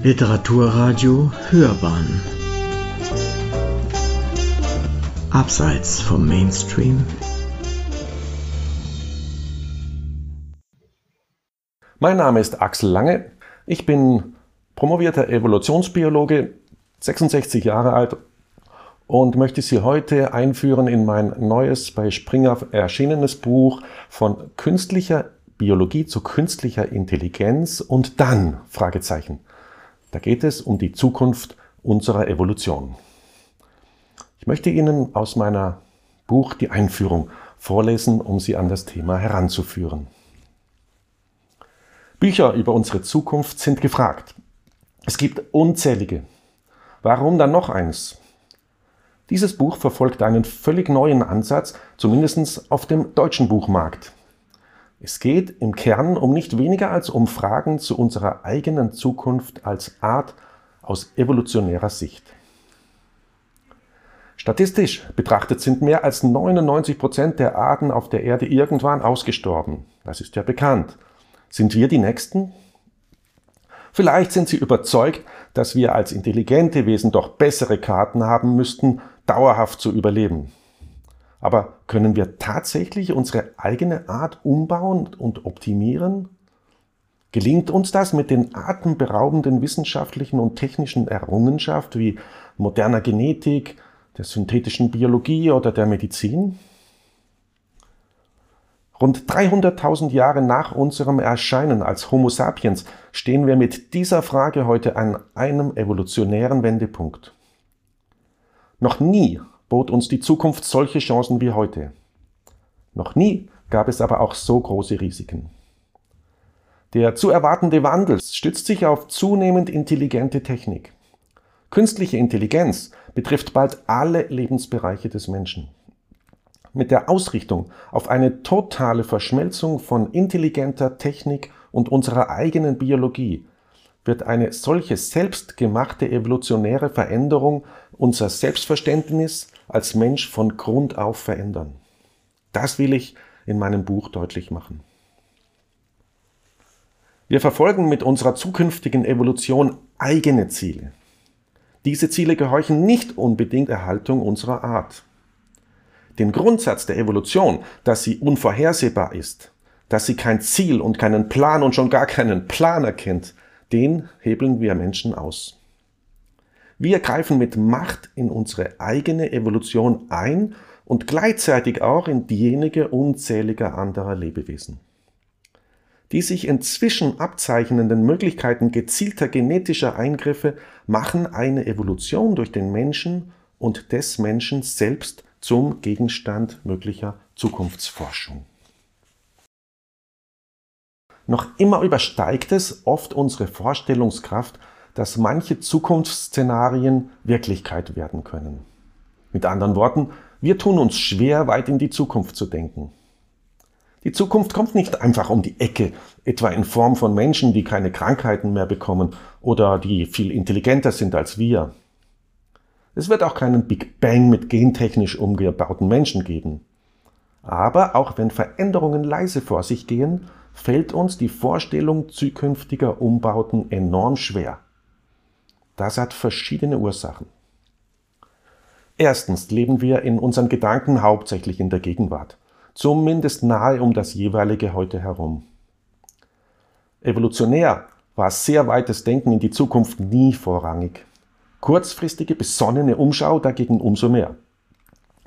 Literaturradio Hörbahn Abseits vom Mainstream Mein Name ist Axel Lange. Ich bin promovierter Evolutionsbiologe, 66 Jahre alt und möchte Sie heute einführen in mein neues bei Springer erschienenes Buch von künstlicher Biologie zu künstlicher Intelligenz und dann Fragezeichen. Da geht es um die Zukunft unserer Evolution. Ich möchte Ihnen aus meiner Buch die Einführung vorlesen, um Sie an das Thema heranzuführen. Bücher über unsere Zukunft sind gefragt. Es gibt unzählige. Warum dann noch eins? Dieses Buch verfolgt einen völlig neuen Ansatz, zumindest auf dem deutschen Buchmarkt. Es geht im Kern um nicht weniger als um Fragen zu unserer eigenen Zukunft als Art aus evolutionärer Sicht. Statistisch betrachtet sind mehr als 99 Prozent der Arten auf der Erde irgendwann ausgestorben. Das ist ja bekannt. Sind wir die Nächsten? Vielleicht sind Sie überzeugt, dass wir als intelligente Wesen doch bessere Karten haben müssten, dauerhaft zu überleben. Aber können wir tatsächlich unsere eigene Art umbauen und optimieren? Gelingt uns das mit den atemberaubenden wissenschaftlichen und technischen Errungenschaften wie moderner Genetik, der synthetischen Biologie oder der Medizin? Rund 300.000 Jahre nach unserem Erscheinen als Homo sapiens stehen wir mit dieser Frage heute an einem evolutionären Wendepunkt. Noch nie bot uns die Zukunft solche Chancen wie heute. Noch nie gab es aber auch so große Risiken. Der zu erwartende Wandel stützt sich auf zunehmend intelligente Technik. Künstliche Intelligenz betrifft bald alle Lebensbereiche des Menschen. Mit der Ausrichtung auf eine totale Verschmelzung von intelligenter Technik und unserer eigenen Biologie wird eine solche selbstgemachte evolutionäre Veränderung unser Selbstverständnis als Mensch von Grund auf verändern. Das will ich in meinem Buch deutlich machen. Wir verfolgen mit unserer zukünftigen Evolution eigene Ziele. Diese Ziele gehorchen nicht unbedingt Erhaltung unserer Art. Den Grundsatz der Evolution, dass sie unvorhersehbar ist, dass sie kein Ziel und keinen Plan und schon gar keinen Plan erkennt, den hebeln wir Menschen aus. Wir greifen mit Macht in unsere eigene Evolution ein und gleichzeitig auch in diejenige unzähliger anderer Lebewesen. Die sich inzwischen abzeichnenden Möglichkeiten gezielter genetischer Eingriffe machen eine Evolution durch den Menschen und des Menschen selbst zum Gegenstand möglicher Zukunftsforschung. Noch immer übersteigt es oft unsere Vorstellungskraft, dass manche Zukunftsszenarien Wirklichkeit werden können. Mit anderen Worten, wir tun uns schwer, weit in die Zukunft zu denken. Die Zukunft kommt nicht einfach um die Ecke, etwa in Form von Menschen, die keine Krankheiten mehr bekommen oder die viel intelligenter sind als wir. Es wird auch keinen Big Bang mit gentechnisch umgebauten Menschen geben. Aber auch wenn Veränderungen leise vor sich gehen, fällt uns die Vorstellung zukünftiger Umbauten enorm schwer. Das hat verschiedene Ursachen. Erstens leben wir in unseren Gedanken hauptsächlich in der Gegenwart, zumindest nahe um das jeweilige Heute herum. Evolutionär war sehr weites Denken in die Zukunft nie vorrangig. Kurzfristige, besonnene Umschau dagegen umso mehr.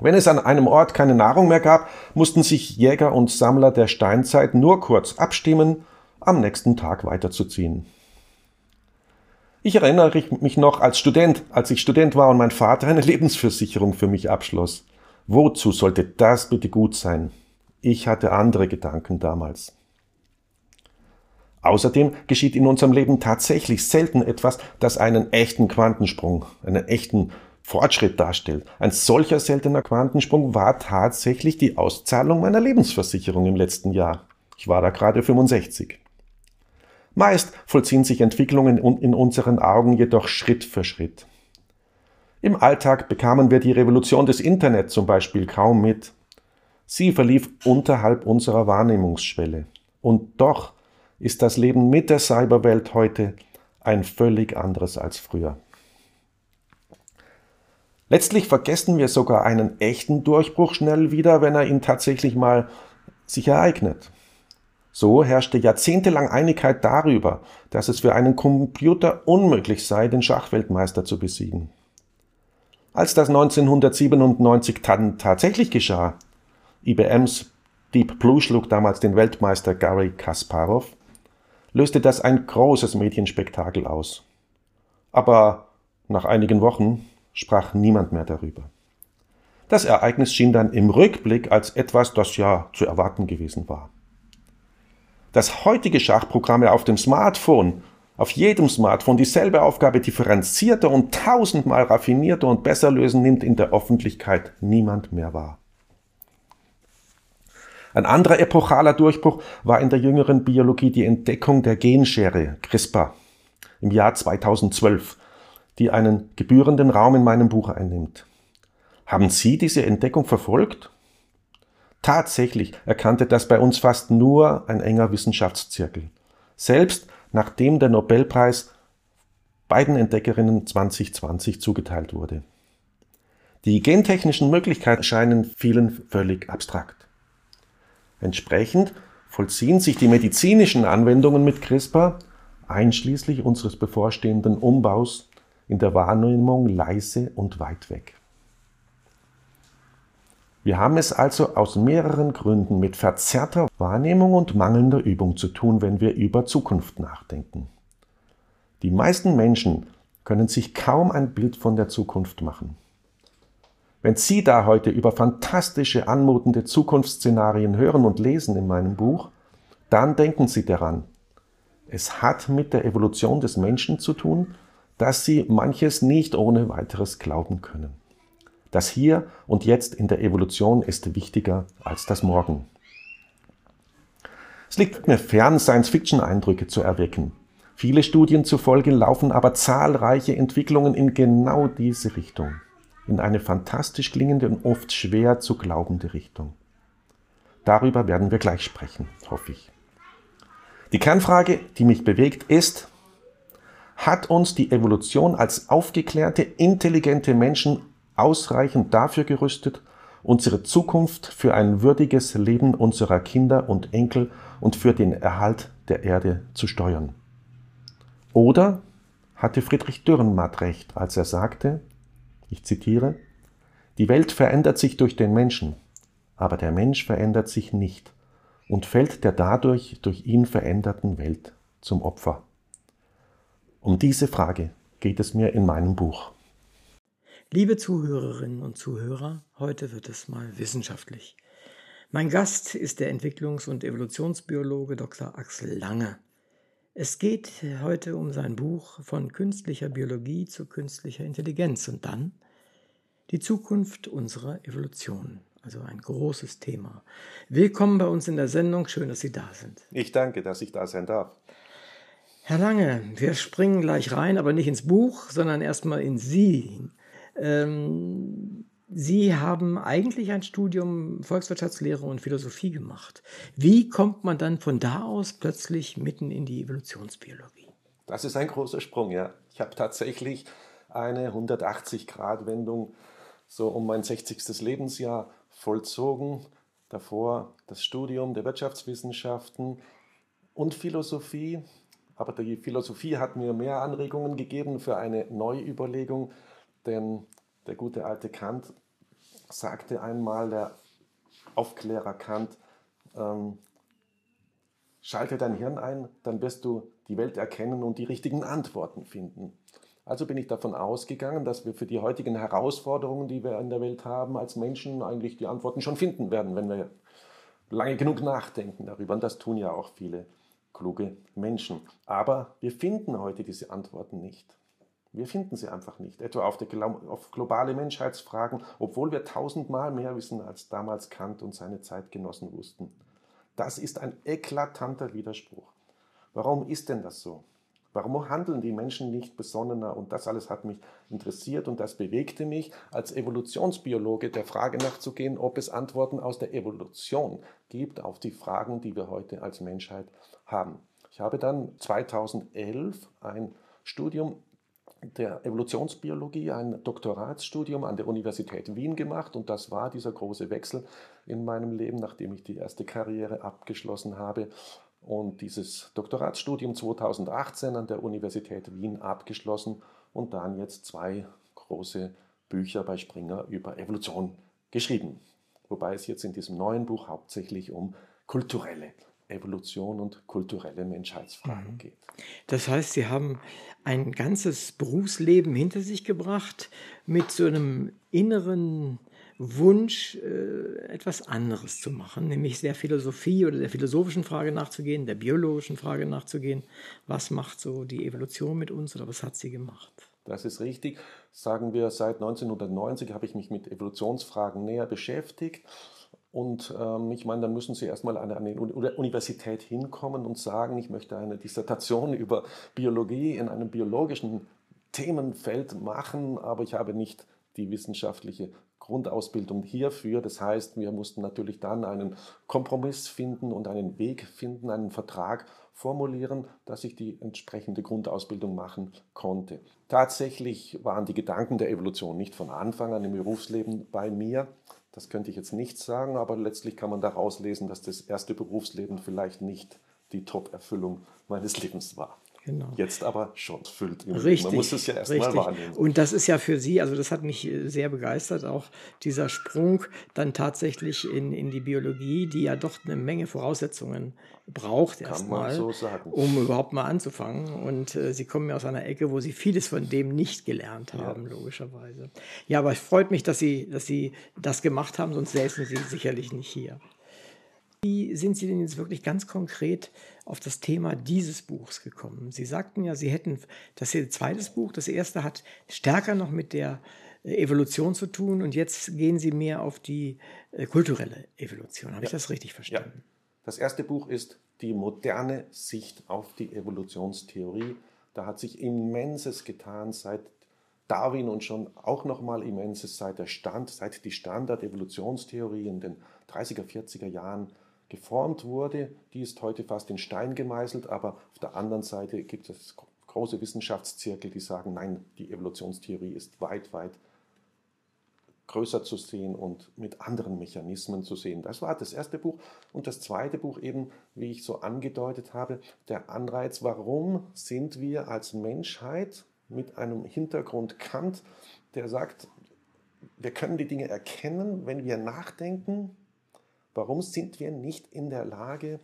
Wenn es an einem Ort keine Nahrung mehr gab, mussten sich Jäger und Sammler der Steinzeit nur kurz abstimmen, am nächsten Tag weiterzuziehen. Ich erinnere mich noch als Student, als ich Student war und mein Vater eine Lebensversicherung für mich abschloss. Wozu sollte das bitte gut sein? Ich hatte andere Gedanken damals. Außerdem geschieht in unserem Leben tatsächlich selten etwas, das einen echten Quantensprung, einen echten Fortschritt darstellt. Ein solcher seltener Quantensprung war tatsächlich die Auszahlung meiner Lebensversicherung im letzten Jahr. Ich war da gerade 65. Meist vollziehen sich Entwicklungen in unseren Augen jedoch Schritt für Schritt. Im Alltag bekamen wir die Revolution des Internet zum Beispiel kaum mit. Sie verlief unterhalb unserer Wahrnehmungsschwelle. Und doch ist das Leben mit der Cyberwelt heute ein völlig anderes als früher. Letztlich vergessen wir sogar einen echten Durchbruch schnell wieder, wenn er ihn tatsächlich mal sich ereignet. So herrschte jahrzehntelang Einigkeit darüber, dass es für einen Computer unmöglich sei, den Schachweltmeister zu besiegen. Als das 1997 dann tatsächlich geschah, IBMs Deep Blue schlug damals den Weltmeister Gary Kasparov, löste das ein großes Medienspektakel aus. Aber nach einigen Wochen sprach niemand mehr darüber. Das Ereignis schien dann im Rückblick als etwas, das ja zu erwarten gewesen war. Dass heutige Schachprogramme auf dem Smartphone, auf jedem Smartphone dieselbe Aufgabe differenzierter und tausendmal raffinierter und besser lösen, nimmt in der Öffentlichkeit niemand mehr wahr. Ein anderer epochaler Durchbruch war in der jüngeren Biologie die Entdeckung der Genschere CRISPR im Jahr 2012, die einen gebührenden Raum in meinem Buch einnimmt. Haben Sie diese Entdeckung verfolgt? Tatsächlich erkannte das bei uns fast nur ein enger Wissenschaftszirkel. Selbst nachdem der Nobelpreis beiden Entdeckerinnen 2020 zugeteilt wurde. Die gentechnischen Möglichkeiten scheinen vielen völlig abstrakt. Entsprechend vollziehen sich die medizinischen Anwendungen mit CRISPR, einschließlich unseres bevorstehenden Umbaus, in der Wahrnehmung leise und weit weg. Wir haben es also aus mehreren Gründen mit verzerrter Wahrnehmung und mangelnder Übung zu tun, wenn wir über Zukunft nachdenken. Die meisten Menschen können sich kaum ein Bild von der Zukunft machen. Wenn Sie da heute über fantastische, anmutende Zukunftsszenarien hören und lesen in meinem Buch, dann denken Sie daran. Es hat mit der Evolution des Menschen zu tun, dass Sie manches nicht ohne weiteres glauben können. Das Hier und Jetzt in der Evolution ist wichtiger als das Morgen. Es liegt mir fern, Science-Fiction-Eindrücke zu erwecken. Viele Studien zufolge laufen aber zahlreiche Entwicklungen in genau diese Richtung. In eine fantastisch klingende und oft schwer zu glaubende Richtung. Darüber werden wir gleich sprechen, hoffe ich. Die Kernfrage, die mich bewegt, ist, hat uns die Evolution als aufgeklärte, intelligente Menschen ausreichend dafür gerüstet, unsere Zukunft für ein würdiges Leben unserer Kinder und Enkel und für den Erhalt der Erde zu steuern. Oder hatte Friedrich Dürrenmatt recht, als er sagte, ich zitiere, die Welt verändert sich durch den Menschen, aber der Mensch verändert sich nicht und fällt der dadurch durch ihn veränderten Welt zum Opfer. Um diese Frage geht es mir in meinem Buch. Liebe Zuhörerinnen und Zuhörer, heute wird es mal wissenschaftlich. Mein Gast ist der Entwicklungs- und Evolutionsbiologe Dr. Axel Lange. Es geht heute um sein Buch von künstlicher Biologie zu künstlicher Intelligenz und dann die Zukunft unserer Evolution. Also ein großes Thema. Willkommen bei uns in der Sendung. Schön, dass Sie da sind. Ich danke, dass ich da sein darf. Herr Lange, wir springen gleich rein, aber nicht ins Buch, sondern erstmal in Sie. Ähm, Sie haben eigentlich ein Studium Volkswirtschaftslehre und Philosophie gemacht. Wie kommt man dann von da aus plötzlich mitten in die Evolutionsbiologie? Das ist ein großer Sprung, ja. Ich habe tatsächlich eine 180-Grad-Wendung so um mein 60. Lebensjahr vollzogen. Davor das Studium der Wirtschaftswissenschaften und Philosophie. Aber die Philosophie hat mir mehr Anregungen gegeben für eine Neuüberlegung denn der gute alte Kant sagte einmal, der Aufklärer Kant, ähm, schalte dein Hirn ein, dann wirst du die Welt erkennen und die richtigen Antworten finden. Also bin ich davon ausgegangen, dass wir für die heutigen Herausforderungen, die wir in der Welt haben, als Menschen eigentlich die Antworten schon finden werden, wenn wir lange genug nachdenken darüber. Und das tun ja auch viele kluge Menschen. Aber wir finden heute diese Antworten nicht. Wir finden sie einfach nicht, etwa auf, auf, globale Menschheitsfragen, obwohl wir tausendmal mehr wissen, als damals Kant und seine Zeitgenossen wussten. Das ist ein eklatanter Widerspruch. Warum ist denn das so? Warum handeln die Menschen nicht besonnener? Und das alles hat mich interessiert und das bewegte mich, als Evolutionsbiologe der Frage nachzugehen, ob es Antworten aus der Evolution gibt auf die Fragen, die wir heute als Menschheit haben. Ich habe dann 2011 ein Studium der Evolutionsbiologie ein Doktoratsstudium an der Universität Wien gemacht und das war dieser große Wechsel in meinem Leben, nachdem ich die erste Karriere abgeschlossen habe und dieses Doktoratsstudium 2018 an der Universität Wien abgeschlossen und dann jetzt zwei große Bücher bei Springer über Evolution geschrieben. Wobei es jetzt in diesem neuen Buch hauptsächlich um kulturelle Evolution und kulturelle Menschheitsfragen mhm. geht. Das heißt, Sie haben ein ganzes Berufsleben hinter sich gebracht mit so einem inneren Wunsch, äh, etwas anderes zu machen, nämlich der Philosophie oder der philosophischen Frage nachzugehen, der biologischen Frage nachzugehen. Was macht so die Evolution mit uns oder was hat sie gemacht? Das ist richtig. Sagen wir, seit 1990 habe ich mich mit Evolutionsfragen näher beschäftigt. Und ähm, ich meine, dann müssen Sie erstmal an eine Universität hinkommen und sagen, ich möchte eine Dissertation über Biologie in einem biologischen Themenfeld machen, aber ich habe nicht die wissenschaftliche Grundausbildung hierfür. Das heißt, wir mussten natürlich dann einen Kompromiss finden und einen Weg finden, einen Vertrag formulieren, dass ich die entsprechende Grundausbildung machen konnte. Tatsächlich waren die Gedanken der Evolution nicht von Anfang an im Berufsleben bei mir. Das könnte ich jetzt nicht sagen, aber letztlich kann man daraus lesen, dass das erste Berufsleben vielleicht nicht die Top-Erfüllung meines Lebens war. Genau. Jetzt aber schon füllt. Richtig. Man muss es ja erstmal wahrnehmen. Und das ist ja für Sie, also das hat mich äh, sehr begeistert, auch dieser Sprung dann tatsächlich in, in die Biologie, die ja doch eine Menge Voraussetzungen braucht erstmal, so um überhaupt mal anzufangen. Und äh, Sie kommen ja aus einer Ecke, wo Sie vieles von dem nicht gelernt haben, ja. logischerweise. Ja, aber es freut mich, dass Sie, dass Sie das gemacht haben, sonst säßen Sie sicherlich nicht hier. Wie sind Sie denn jetzt wirklich ganz konkret auf das Thema dieses Buchs gekommen? Sie sagten ja, Sie hätten das Ihr zweites Buch, das erste hat stärker noch mit der äh, Evolution zu tun und jetzt gehen Sie mehr auf die äh, kulturelle Evolution. Habe ja. ich das richtig verstanden? Ja. Das erste Buch ist die moderne Sicht auf die Evolutionstheorie. Da hat sich immenses getan seit Darwin und schon auch nochmal immenses seit der Stand, seit die Standard-Evolutionstheorie in den 30er, 40er Jahren geformt wurde, die ist heute fast in Stein gemeißelt, aber auf der anderen Seite gibt es große Wissenschaftszirkel, die sagen, nein, die Evolutionstheorie ist weit, weit größer zu sehen und mit anderen Mechanismen zu sehen. Das war das erste Buch. Und das zweite Buch eben, wie ich so angedeutet habe, der Anreiz, warum sind wir als Menschheit mit einem Hintergrund Kant, der sagt, wir können die Dinge erkennen, wenn wir nachdenken, Warum sind wir nicht in der Lage,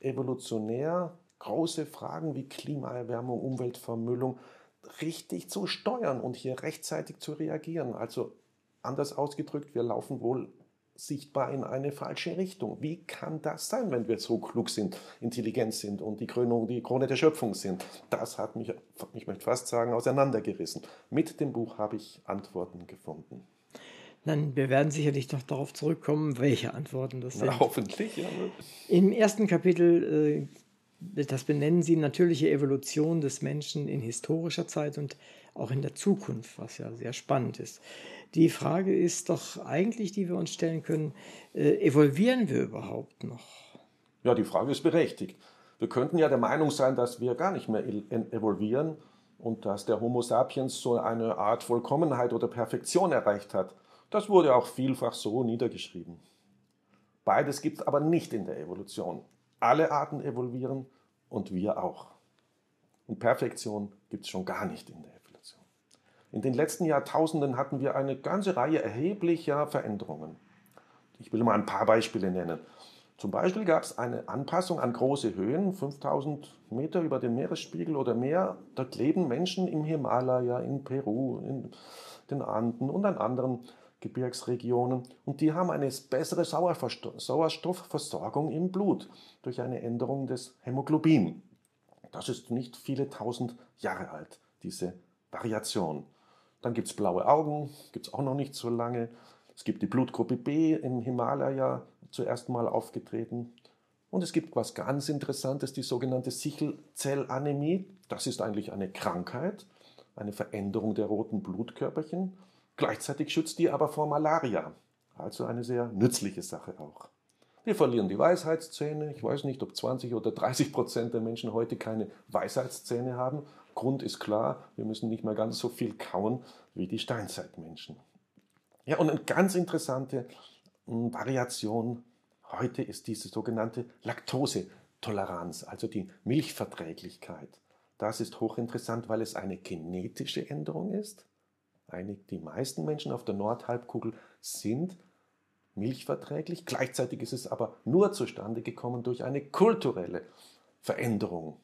evolutionär große Fragen wie Klimaerwärmung, Umweltvermüllung richtig zu steuern und hier rechtzeitig zu reagieren? Also anders ausgedrückt, wir laufen wohl sichtbar in eine falsche Richtung. Wie kann das sein, wenn wir so klug sind, intelligent sind und die Krönung, die Krone der Schöpfung sind? Das hat mich, ich möchte fast sagen, auseinandergerissen. Mit dem Buch habe ich Antworten gefunden. Dann, wir werden sicherlich noch darauf zurückkommen, welche Antworten das sind. Na, hoffentlich, ja. Im ersten Kapitel, äh, das benennen Sie natürliche Evolution des Menschen in historischer Zeit und auch in der Zukunft, was ja sehr spannend ist. Die Frage ist doch eigentlich, die wir uns stellen können, äh, evolvieren wir überhaupt noch? Ja, die Frage ist berechtigt. Wir könnten ja der Meinung sein, dass wir gar nicht mehr evolvieren und dass der Homo sapiens so eine Art Vollkommenheit oder Perfektion erreicht hat. Das wurde auch vielfach so niedergeschrieben. Beides gibt es aber nicht in der Evolution. Alle Arten evolvieren und wir auch. Und Perfektion gibt es schon gar nicht in der Evolution. In den letzten Jahrtausenden hatten wir eine ganze Reihe erheblicher Veränderungen. Ich will mal ein paar Beispiele nennen. Zum Beispiel gab es eine Anpassung an große Höhen, 5000 Meter über dem Meeresspiegel oder mehr. Dort leben Menschen im Himalaya, in Peru, in den Anden und an anderen Gebirgsregionen und die haben eine bessere Sauerstoffversorgung im Blut durch eine Änderung des Hämoglobin. Das ist nicht viele tausend Jahre alt, diese Variation. Dann gibt es blaue Augen, gibt es auch noch nicht so lange. Es gibt die Blutgruppe B im Himalaya zuerst mal aufgetreten. Und es gibt was ganz Interessantes, die sogenannte Sichelzellanämie. Das ist eigentlich eine Krankheit, eine Veränderung der roten Blutkörperchen. Gleichzeitig schützt die aber vor Malaria. Also eine sehr nützliche Sache auch. Wir verlieren die Weisheitszähne. Ich weiß nicht, ob 20 oder 30 Prozent der Menschen heute keine Weisheitszähne haben. Grund ist klar, wir müssen nicht mehr ganz so viel kauen wie die Steinzeitmenschen. Ja, und eine ganz interessante hm, Variation heute ist diese sogenannte Laktosetoleranz, also die Milchverträglichkeit. Das ist hochinteressant, weil es eine genetische Änderung ist. Die meisten Menschen auf der Nordhalbkugel sind milchverträglich. Gleichzeitig ist es aber nur zustande gekommen durch eine kulturelle Veränderung.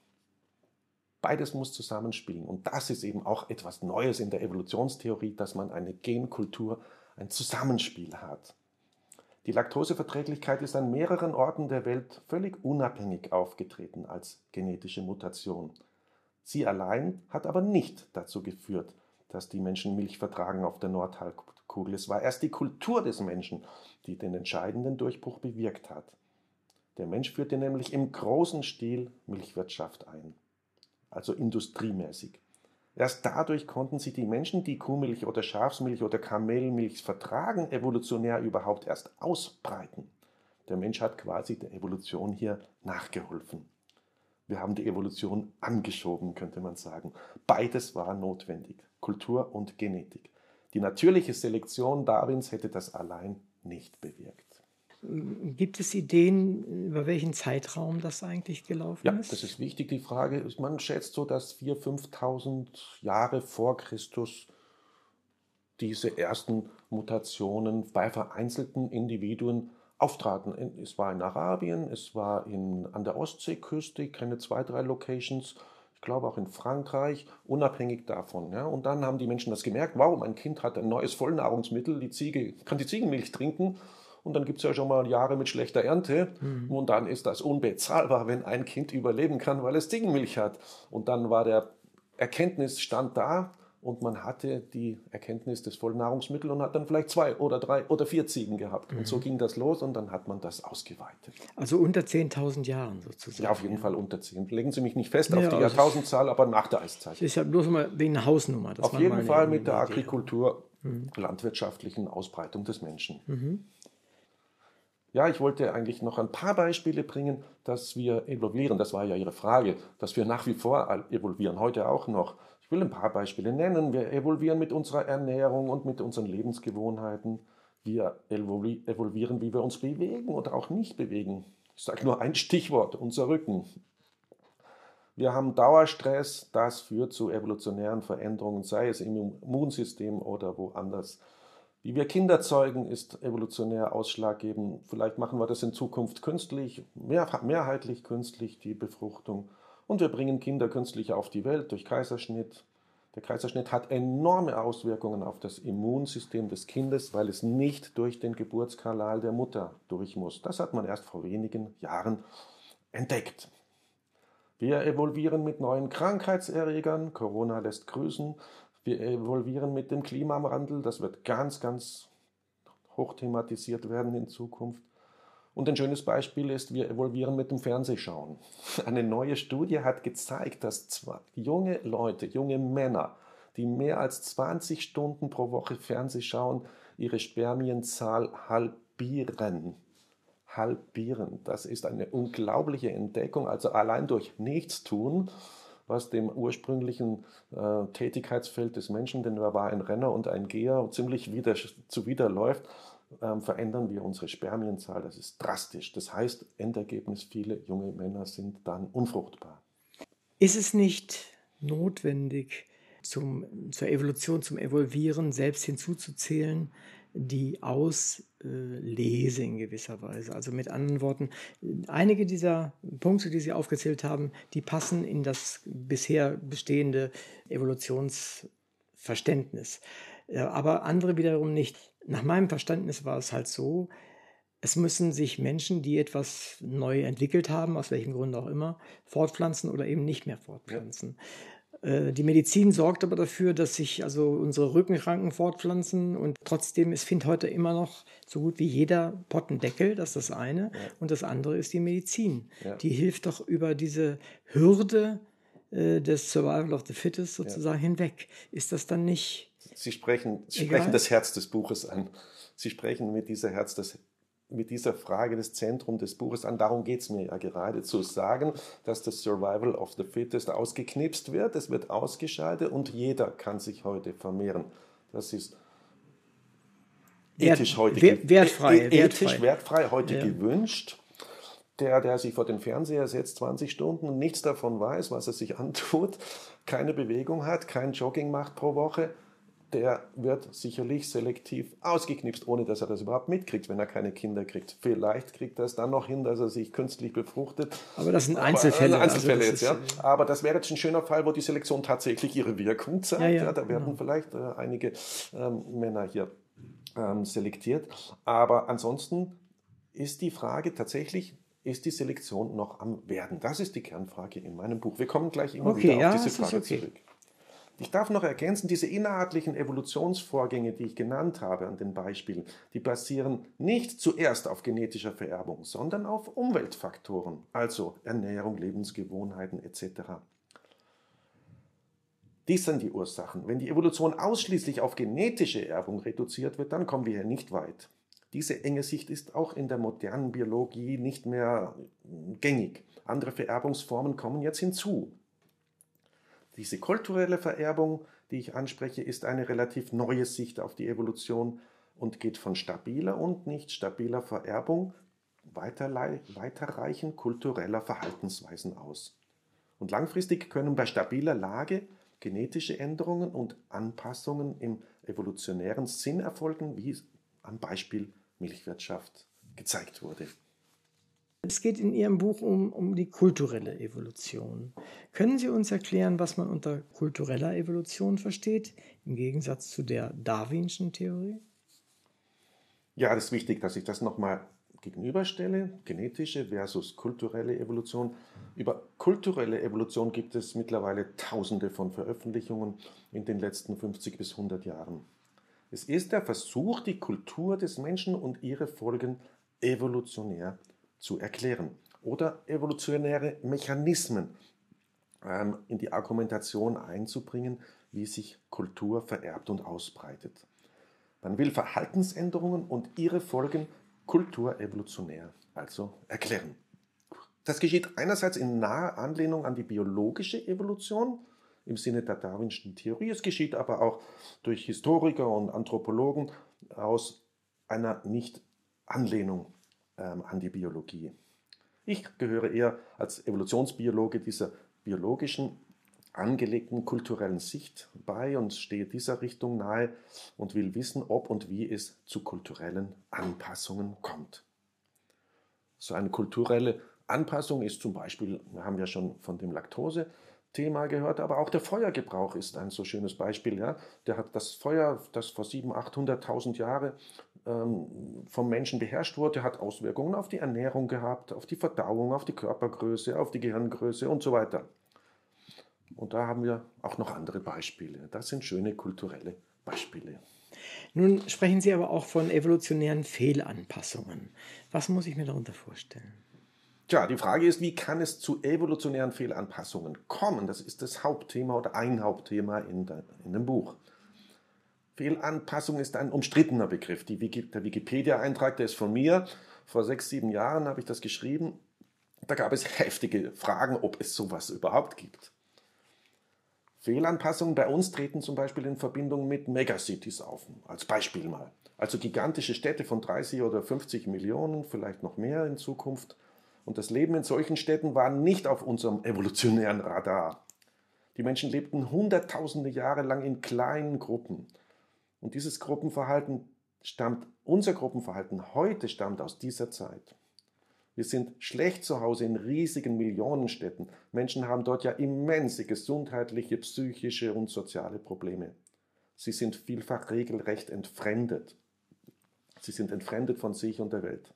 Beides muss zusammenspielen. Und das ist eben auch etwas Neues in der Evolutionstheorie, dass man eine Genkultur, ein Zusammenspiel hat. Die Laktoseverträglichkeit ist an mehreren Orten der Welt völlig unabhängig aufgetreten als genetische Mutation. Sie allein hat aber nicht dazu geführt, dass die Menschen Milch vertragen auf der Nordhalbkugel. Es war erst die Kultur des Menschen, die den entscheidenden Durchbruch bewirkt hat. Der Mensch führte nämlich im großen Stil Milchwirtschaft ein, also industriemäßig. Erst dadurch konnten sich die Menschen, die Kuhmilch oder Schafsmilch oder Kamelmilch vertragen, evolutionär überhaupt erst ausbreiten. Der Mensch hat quasi der Evolution hier nachgeholfen. Wir haben die Evolution angeschoben, könnte man sagen. Beides war notwendig, Kultur und Genetik. Die natürliche Selektion Darwins hätte das allein nicht bewirkt. Gibt es Ideen, über welchen Zeitraum das eigentlich gelaufen ja, ist? Ja, das ist wichtig, die Frage. Man schätzt so, dass 4.000, 5.000 Jahre vor Christus diese ersten Mutationen bei vereinzelten Individuen auftraten. Es war in Arabien, es war in, an der Ostseeküste, ich kenne zwei, drei Locations, glaube auch in Frankreich, unabhängig davon. Ja. Und dann haben die Menschen das gemerkt, wow, mein Kind hat ein neues Vollnahrungsmittel, die Ziege kann die Ziegenmilch trinken. Und dann gibt es ja schon mal Jahre mit schlechter Ernte. Mhm. Und dann ist das unbezahlbar, wenn ein Kind überleben kann, weil es Ziegenmilch hat. Und dann war der Erkenntnisstand da, und man hatte die Erkenntnis des Vollnahrungsmittels und hat dann vielleicht zwei oder drei oder vier Ziegen gehabt. Mhm. Und so mhm. ging das los und dann hat man das ausgeweitet. Also unter 10.000 Jahren sozusagen. Ja, auf jeden ja. Fall unter 10. Legen Sie mich nicht fest ja, auf die Jahrtausendzahl, aber nach der Eiszeit. Das ist ja bloß mal wegen Hausnummer. auf jeden Fall mit der Agrikultur, mhm. landwirtschaftlichen Ausbreitung des Menschen. Mhm. Ja, ich wollte eigentlich noch ein paar Beispiele bringen, dass wir evolvieren. Das war ja Ihre Frage, dass wir nach wie vor evolvieren, heute auch noch. Ich will ein paar Beispiele nennen. Wir evolvieren mit unserer Ernährung und mit unseren Lebensgewohnheiten. Wir evolvieren, wie wir uns bewegen oder auch nicht bewegen. Ich sage nur ein Stichwort, unser Rücken. Wir haben Dauerstress, das führt zu evolutionären Veränderungen, sei es im Immunsystem oder woanders. Wie wir Kinder zeugen, ist evolutionär ausschlaggebend. Vielleicht machen wir das in Zukunft künstlich, mehr, mehrheitlich künstlich, die Befruchtung. Und wir bringen Kinder künstlich auf die Welt durch Kaiserschnitt. Der Kaiserschnitt hat enorme Auswirkungen auf das Immunsystem des Kindes, weil es nicht durch den Geburtskanal der Mutter durch muss. Das hat man erst vor wenigen Jahren entdeckt. Wir evolvieren mit neuen Krankheitserregern. Corona lässt grüßen. Wir evolvieren mit dem Klimawandel, das wird ganz, ganz hoch thematisiert werden in Zukunft. Und ein schönes Beispiel ist, wir evolvieren mit dem Fernsehschauen. Eine neue Studie hat gezeigt, dass zwei junge Leute, junge Männer, die mehr als 20 Stunden pro Woche Fernseh schauen, ihre Spermienzahl halbieren. Halbieren. Das ist eine unglaubliche Entdeckung. Also allein durch Nichtstun was dem ursprünglichen äh, Tätigkeitsfeld des Menschen, denn er war ein Renner und ein Geher, ziemlich wieder, zuwiderläuft, ähm, verändern wir unsere Spermienzahl. Das ist drastisch. Das heißt, Endergebnis, viele junge Männer sind dann unfruchtbar. Ist es nicht notwendig, zum, zur Evolution, zum Evolvieren selbst hinzuzuzählen, die Auslese in gewisser Weise. Also mit anderen Worten, einige dieser Punkte, die Sie aufgezählt haben, die passen in das bisher bestehende Evolutionsverständnis. Aber andere wiederum nicht. Nach meinem Verständnis war es halt so, es müssen sich Menschen, die etwas neu entwickelt haben, aus welchem Grund auch immer, fortpflanzen oder eben nicht mehr fortpflanzen. Ja. Äh, die Medizin sorgt aber dafür, dass sich also unsere Rückenranken fortpflanzen und trotzdem, es findet heute immer noch so gut wie jeder Pottendeckel, das ist das eine. Ja. Und das andere ist die Medizin. Ja. Die hilft doch über diese Hürde äh, des Survival of the Fittest sozusagen hinweg. Ist das dann nicht. Sie sprechen, Sie sprechen das Herz des Buches an. Sie sprechen mit dieser Herz des mit dieser Frage das Zentrum des Buches an. Darum geht es mir ja gerade, zu sagen, dass das Survival of the Fittest ausgeknipst wird, es wird ausgeschaltet und jeder kann sich heute vermehren. Das ist ethisch heute wertfrei, ethisch wertfrei, wertfrei heute ja. gewünscht. Der, der sich vor den Fernseher setzt 20 Stunden und nichts davon weiß, was er sich antut, keine Bewegung hat, kein Jogging macht pro Woche, der wird sicherlich selektiv ausgeknipst, ohne dass er das überhaupt mitkriegt, wenn er keine Kinder kriegt. Vielleicht kriegt er es dann noch hin, dass er sich künstlich befruchtet. Aber das sind Einzelfälle. Aber, also Einzelfälle jetzt, ja. Aber das wäre jetzt ein schöner Fall, wo die Selektion tatsächlich ihre Wirkung zeigt. Ja, ja, ja da werden genau. vielleicht äh, einige ähm, Männer hier ähm, selektiert. Aber ansonsten ist die Frage tatsächlich, ist die Selektion noch am Werden? Das ist die Kernfrage in meinem Buch. Wir kommen gleich immer okay, wieder auf diese Frage okay. zurück. Ich darf noch ergänzen, diese inhaltlichen Evolutionsvorgänge, die ich genannt habe an den Beispielen, die basieren nicht zuerst auf genetischer Vererbung, sondern auf Umweltfaktoren, also Ernährung, Lebensgewohnheiten etc. Dies sind die Ursachen. Wenn die Evolution ausschließlich auf genetische Erbung reduziert wird, dann kommen wir hier nicht weit. Diese enge Sicht ist auch in der modernen Biologie nicht mehr gängig. Andere Vererbungsformen kommen jetzt hinzu. Diese kulturelle Vererbung, die ich anspreche, ist eine relativ neue Sicht auf die Evolution und geht von stabiler und nicht stabiler Vererbung weiterreichen kultureller Verhaltensweisen aus. Und langfristig können bei stabiler Lage genetische Änderungen und Anpassungen im evolutionären Sinn erfolgen, wie am Beispiel Milchwirtschaft gezeigt wurde. Es geht in Ihrem Buch um, um die kulturelle Evolution. Können Sie uns erklären, was man unter kultureller Evolution versteht, im Gegensatz zu der Darwinschen Theorie? Ja, das ist wichtig, dass ich das nochmal gegenüberstelle, genetische versus kulturelle Evolution. Über kulturelle Evolution gibt es mittlerweile tausende von Veröffentlichungen in den letzten 50 bis 100 Jahren. Es ist der Versuch, die Kultur des Menschen und ihre Folgen evolutionär zu erklären oder evolutionäre Mechanismen ähm, in die Argumentation einzubringen, wie sich Kultur vererbt und ausbreitet. Man will Verhaltensänderungen und ihre Folgen kulturevolutionär also erklären. Das geschieht einerseits in naher Anlehnung an die biologische Evolution im Sinne der Darwinschen Theorie. Es geschieht aber auch durch Historiker und Anthropologen aus einer Nicht-Anlehnung ähm, an die Biologie. Ich gehöre eher als Evolutionsbiologe dieser biologischen angelegten kulturellen Sicht bei und stehe dieser Richtung nahe und will wissen, ob und wie es zu kulturellen Anpassungen kommt. So eine kulturelle Anpassung ist zum Beispiel, wir haben ja schon von dem Laktose Thema gehört, aber auch der Feuergebrauch ist ein so schönes Beispiel. Ja? Der hat das Feuer, das vor 700.000, 800.000 Jahren vom Menschen beherrscht wurde, hat Auswirkungen auf die Ernährung gehabt, auf die Verdauung, auf die Körpergröße, auf die Gehirngröße und so weiter. Und da haben wir auch noch andere Beispiele. Das sind schöne kulturelle Beispiele. Nun sprechen Sie aber auch von evolutionären Fehlanpassungen. Was muss ich mir darunter vorstellen? Tja, die Frage ist, wie kann es zu evolutionären Fehlanpassungen kommen? Das ist das Hauptthema oder ein Hauptthema in, der, in dem Buch. Fehlanpassung ist ein umstrittener Begriff. Wiki, der Wikipedia-Eintrag, der ist von mir. Vor sechs, sieben Jahren habe ich das geschrieben. Da gab es heftige Fragen, ob es sowas überhaupt gibt. Fehlanpassungen bei uns treten zum Beispiel in Verbindung mit Megacities auf. Als Beispiel mal. Also gigantische Städte von 30 oder 50 Millionen, vielleicht noch mehr in Zukunft und das Leben in solchen Städten war nicht auf unserem evolutionären Radar. Die Menschen lebten hunderttausende Jahre lang in kleinen Gruppen. Und dieses Gruppenverhalten stammt, unser Gruppenverhalten heute stammt aus dieser Zeit. Wir sind schlecht zu Hause in riesigen Millionenstädten. Menschen haben dort ja immense gesundheitliche, psychische und soziale Probleme. Sie sind vielfach regelrecht entfremdet. Sie sind entfremdet von sich und der Welt.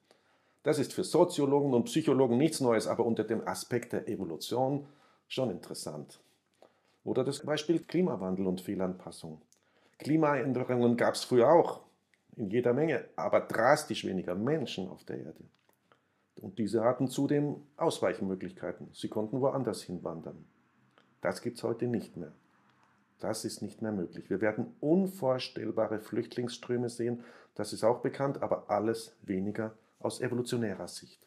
Das ist für Soziologen und Psychologen nichts Neues, aber unter dem Aspekt der Evolution schon interessant. Oder das Beispiel Klimawandel und Fehlanpassung. Klimaänderungen gab es früher auch, in jeder Menge, aber drastisch weniger Menschen auf der Erde. Und diese hatten zudem Ausweichmöglichkeiten. Sie konnten woanders hinwandern. Das gibt es heute nicht mehr. Das ist nicht mehr möglich. Wir werden unvorstellbare Flüchtlingsströme sehen, das ist auch bekannt, aber alles weniger aus evolutionärer Sicht.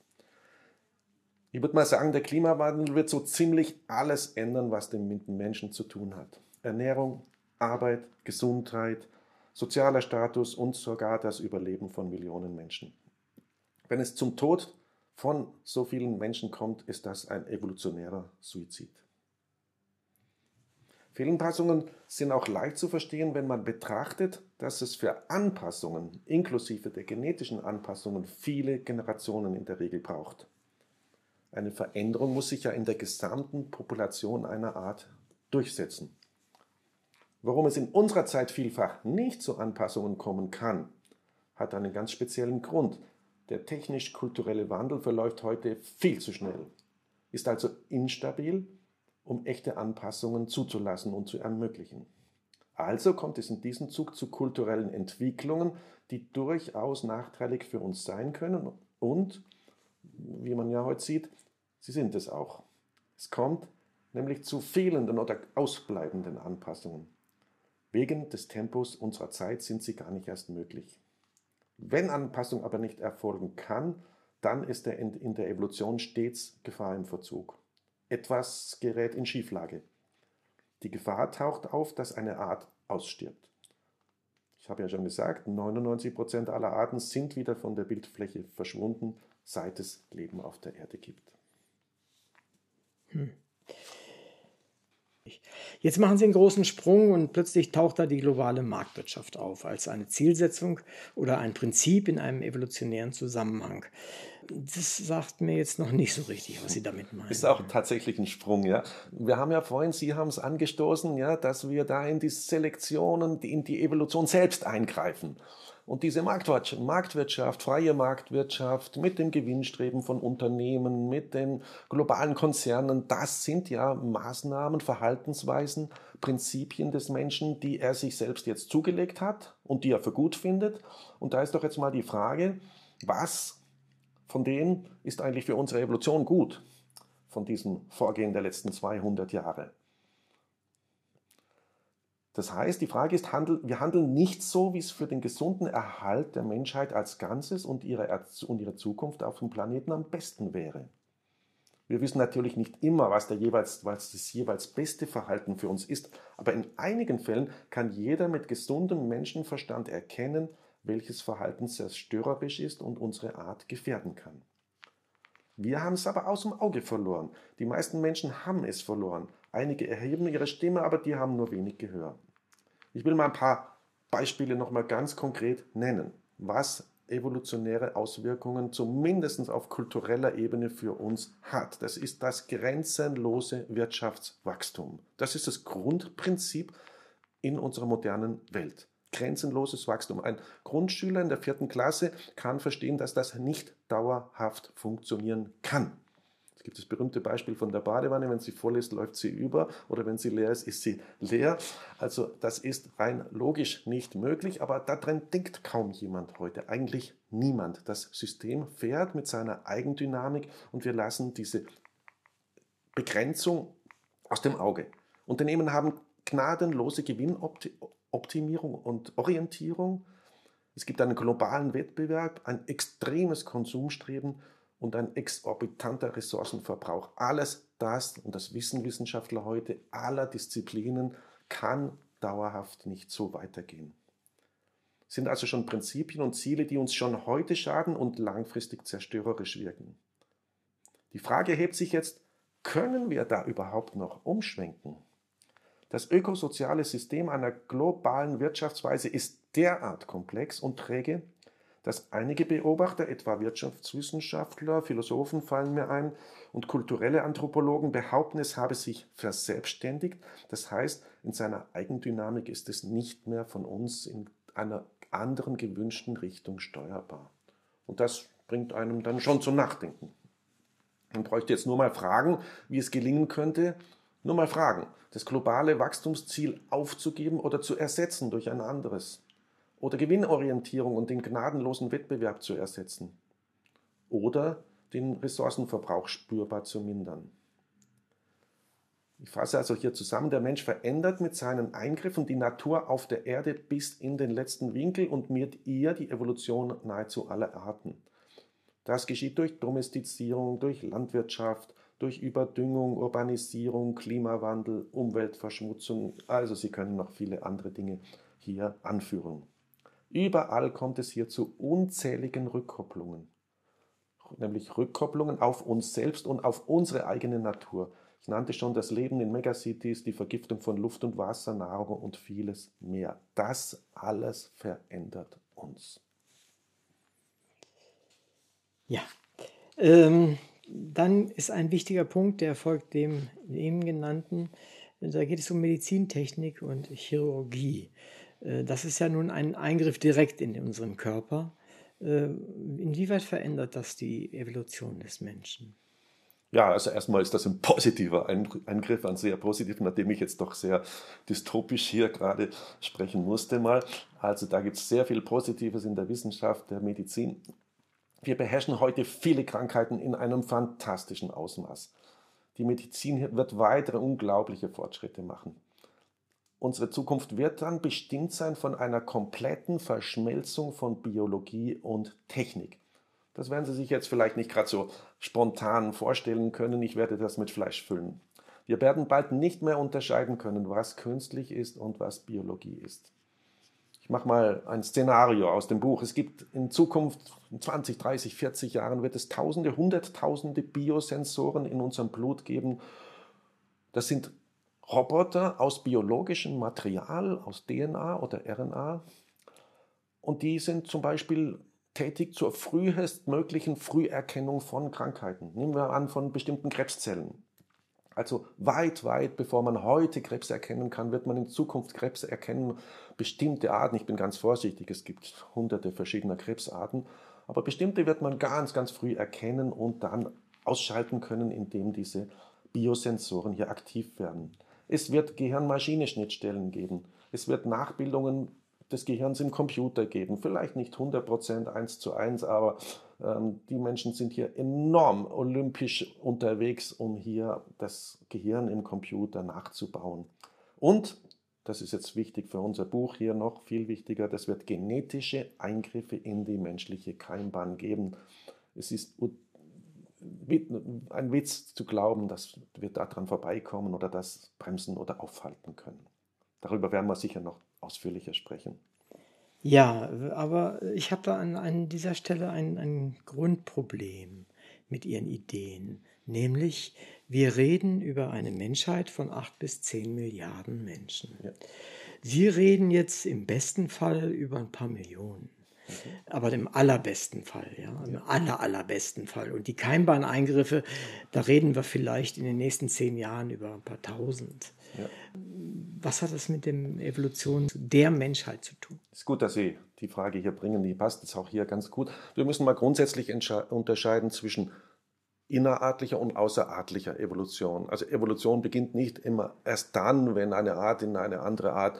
Ich würde mal sagen, der Klimawandel wird so ziemlich alles ändern, was mit dem Menschen zu tun hat. Ernährung, Arbeit, Gesundheit, sozialer Status und sogar das Überleben von Millionen Menschen. Wenn es zum Tod von so vielen Menschen kommt, ist das ein evolutionärer Suizid. Fehlanpassungen sind auch leicht zu verstehen, wenn man betrachtet, dass es für Anpassungen, inklusive der genetischen Anpassungen, viele Generationen in der Regel braucht. Eine Veränderung muss sich ja in der gesamten Population einer Art durchsetzen. Warum es in unserer Zeit vielfach nicht zu Anpassungen kommen kann, hat einen ganz speziellen Grund. Der technisch-kulturelle Wandel verläuft heute viel zu schnell, ist also instabil um echte Anpassungen zuzulassen und zu ermöglichen. Also kommt es in diesem Zug zu kulturellen Entwicklungen, die durchaus nachteilig für uns sein können und, wie man ja heute sieht, sie sind es auch. Es kommt nämlich zu fehlenden oder ausbleibenden Anpassungen. Wegen des Tempos unserer Zeit sind sie gar nicht erst möglich. Wenn Anpassung aber nicht erfolgen kann, dann ist in der Evolution stets Gefahr im Verzug etwas gerät in Schieflage. Die Gefahr taucht auf, dass eine Art ausstirbt. Ich habe ja schon gesagt, 99% aller Arten sind wieder von der Bildfläche verschwunden, seit es Leben auf der Erde gibt. Hm. Jetzt machen Sie einen großen Sprung und plötzlich taucht da die globale Marktwirtschaft auf als eine Zielsetzung oder ein Prinzip in einem evolutionären Zusammenhang. Das sagt mir jetzt noch nicht so richtig, was Sie damit meinen. Ist auch tatsächlich ein Sprung, ja. Wir haben ja vorhin, Sie haben es angestoßen, ja, dass wir da in die Selektionen, in die Evolution selbst eingreifen. Und diese Marktwirtschaft, freie Marktwirtschaft mit dem Gewinnstreben von Unternehmen, mit den globalen Konzernen, das sind ja Maßnahmen, Verhaltensweisen, Prinzipien des Menschen, die er sich selbst jetzt zugelegt hat und die er für gut findet. Und da ist doch jetzt mal die Frage, was von denen ist eigentlich für unsere Evolution gut, von diesem Vorgehen der letzten 200 Jahre? Das heißt, die Frage ist, wir handeln nicht so, wie es für den gesunden Erhalt der Menschheit als Ganzes und ihre, und ihre Zukunft auf dem Planeten am besten wäre. Wir wissen natürlich nicht immer, was, jeweils, was das jeweils beste Verhalten für uns ist, aber in einigen Fällen kann jeder mit gesundem Menschenverstand erkennen, welches Verhalten zerstörerisch ist und unsere Art gefährden kann. Wir haben es aber aus dem Auge verloren. Die meisten Menschen haben es verloren. Einige erheben ihre Stimme, aber die haben nur wenig Gehör. Ich will mal ein paar Beispiele nochmal ganz konkret nennen, was evolutionäre Auswirkungen zumindest auf kultureller Ebene für uns hat. Das ist das grenzenlose Wirtschaftswachstum. Das ist das Grundprinzip in unserer modernen Welt grenzenloses Wachstum. Ein Grundschüler in der vierten Klasse kann verstehen, dass das nicht dauerhaft funktionieren kann. Es gibt das berühmte Beispiel von der Badewanne, wenn sie voll ist, läuft sie über oder wenn sie leer ist, ist sie leer. Also das ist rein logisch nicht möglich, aber darin denkt kaum jemand heute, eigentlich niemand. Das System fährt mit seiner Eigendynamik und wir lassen diese Begrenzung aus dem Auge. Unternehmen haben gnadenlose Gewinnoptimierung und Orientierung. Es gibt einen globalen Wettbewerb, ein extremes Konsumstreben und ein exorbitanter Ressourcenverbrauch. Alles das, und das wissen Wissenschaftler heute, aller Disziplinen, kann dauerhaft nicht so weitergehen. Sind also schon Prinzipien und Ziele, die uns schon heute schaden und langfristig zerstörerisch wirken. Die Frage hebt sich jetzt, können wir da überhaupt noch umschwenken? Das ökosoziale System einer globalen Wirtschaftsweise ist derart komplex und träge, dass einige Beobachter, etwa Wirtschaftswissenschaftler, Philosophen fallen mir ein und kulturelle Anthropologen behaupten, es habe sich verselbstständigt. Das heißt, in seiner Eigendynamik ist es nicht mehr von uns in einer anderen gewünschten Richtung steuerbar. Und das bringt einem dann schon zum Nachdenken. Man bräuchte jetzt nur mal fragen, wie es gelingen könnte, nur mal fragen, das globale Wachstumsziel aufzugeben oder zu ersetzen durch ein anderes. Oder Gewinnorientierung und den gnadenlosen Wettbewerb zu ersetzen. Oder den Ressourcenverbrauch spürbar zu mindern. Ich fasse also hier zusammen, der Mensch verändert mit seinen Eingriffen die Natur auf der Erde bis in den letzten Winkel und mit ihr die Evolution nahezu aller Arten. Das geschieht durch Domestizierung, durch Landwirtschaft, durch Überdüngung, Urbanisierung, Klimawandel, Umweltverschmutzung. Also Sie können noch viele andere Dinge hier anführen. Überall kommt es hier zu unzähligen Rückkopplungen, nämlich Rückkopplungen auf uns selbst und auf unsere eigene Natur. Ich nannte schon das Leben in Megacities, die Vergiftung von Luft und Wasser, Nahrung und vieles mehr. Das alles verändert uns. Ja, ähm, dann ist ein wichtiger Punkt, der folgt dem eben genannten. Da geht es um Medizintechnik und Chirurgie. Äh, das ist ja nun ein Eingriff direkt in unseren Körper. Äh, inwieweit verändert das die Evolution des Menschen? Ja, also erstmal ist das ein positiver Eingriff, ein sehr positiver, nachdem ich jetzt doch sehr dystopisch hier gerade sprechen musste mal. Also da gibt es sehr viel Positives in der Wissenschaft, der Medizin. Wir beherrschen heute viele Krankheiten in einem fantastischen Ausmaß. Die Medizin wird weitere unglaubliche Fortschritte machen. Unsere Zukunft wird dann bestimmt sein von einer kompletten Verschmelzung von Biologie und Technik. Das werden Sie sich jetzt vielleicht nicht gerade so spontan vorstellen können. Ich werde das mit Fleisch füllen. Wir werden bald nicht mehr unterscheiden können, was künstlich ist und was Biologie ist. Ich mache mal ein Szenario aus dem Buch. Es gibt in Zukunft, in 20, 30, 40 Jahren, wird es Tausende, Hunderttausende Biosensoren in unserem Blut geben. Das sind Roboter aus biologischem Material, aus DNA oder RNA. Und die sind zum Beispiel tätig zur frühestmöglichen Früherkennung von Krankheiten. Nehmen wir an von bestimmten Krebszellen. Also weit, weit bevor man heute Krebs erkennen kann, wird man in Zukunft Krebs erkennen. Bestimmte Arten, ich bin ganz vorsichtig, es gibt hunderte verschiedener Krebsarten, aber bestimmte wird man ganz, ganz früh erkennen und dann ausschalten können, indem diese Biosensoren hier aktiv werden. Es wird Gehirn-Maschine-Schnittstellen geben. Es wird Nachbildungen des Gehirns im Computer geben. Vielleicht nicht 100% eins zu eins, aber ähm, die Menschen sind hier enorm olympisch unterwegs, um hier das Gehirn im Computer nachzubauen. Und, das ist jetzt wichtig für unser Buch hier noch viel wichtiger, das wird genetische Eingriffe in die menschliche Keimbahn geben. Es ist ein Witz zu glauben, dass wir daran vorbeikommen oder das bremsen oder aufhalten können. Darüber werden wir sicher noch ausführlicher sprechen. Ja, aber ich habe da an, an dieser Stelle ein, ein Grundproblem mit Ihren Ideen. Nämlich, wir reden über eine Menschheit von acht bis zehn Milliarden Menschen. Ja. Sie reden jetzt im besten Fall über ein paar Millionen. Aber im allerbesten Fall, ja, im aller, allerbesten Fall. Und die Keimbahneingriffe, da reden wir vielleicht in den nächsten zehn Jahren über ein paar tausend. Ja. Was hat das mit der Evolution der Menschheit zu tun? Es ist gut, dass Sie die Frage hier bringen, die passt jetzt auch hier ganz gut. Wir müssen mal grundsätzlich unterscheiden zwischen innerartlicher und außerartlicher Evolution. Also Evolution beginnt nicht immer erst dann, wenn eine Art in eine andere Art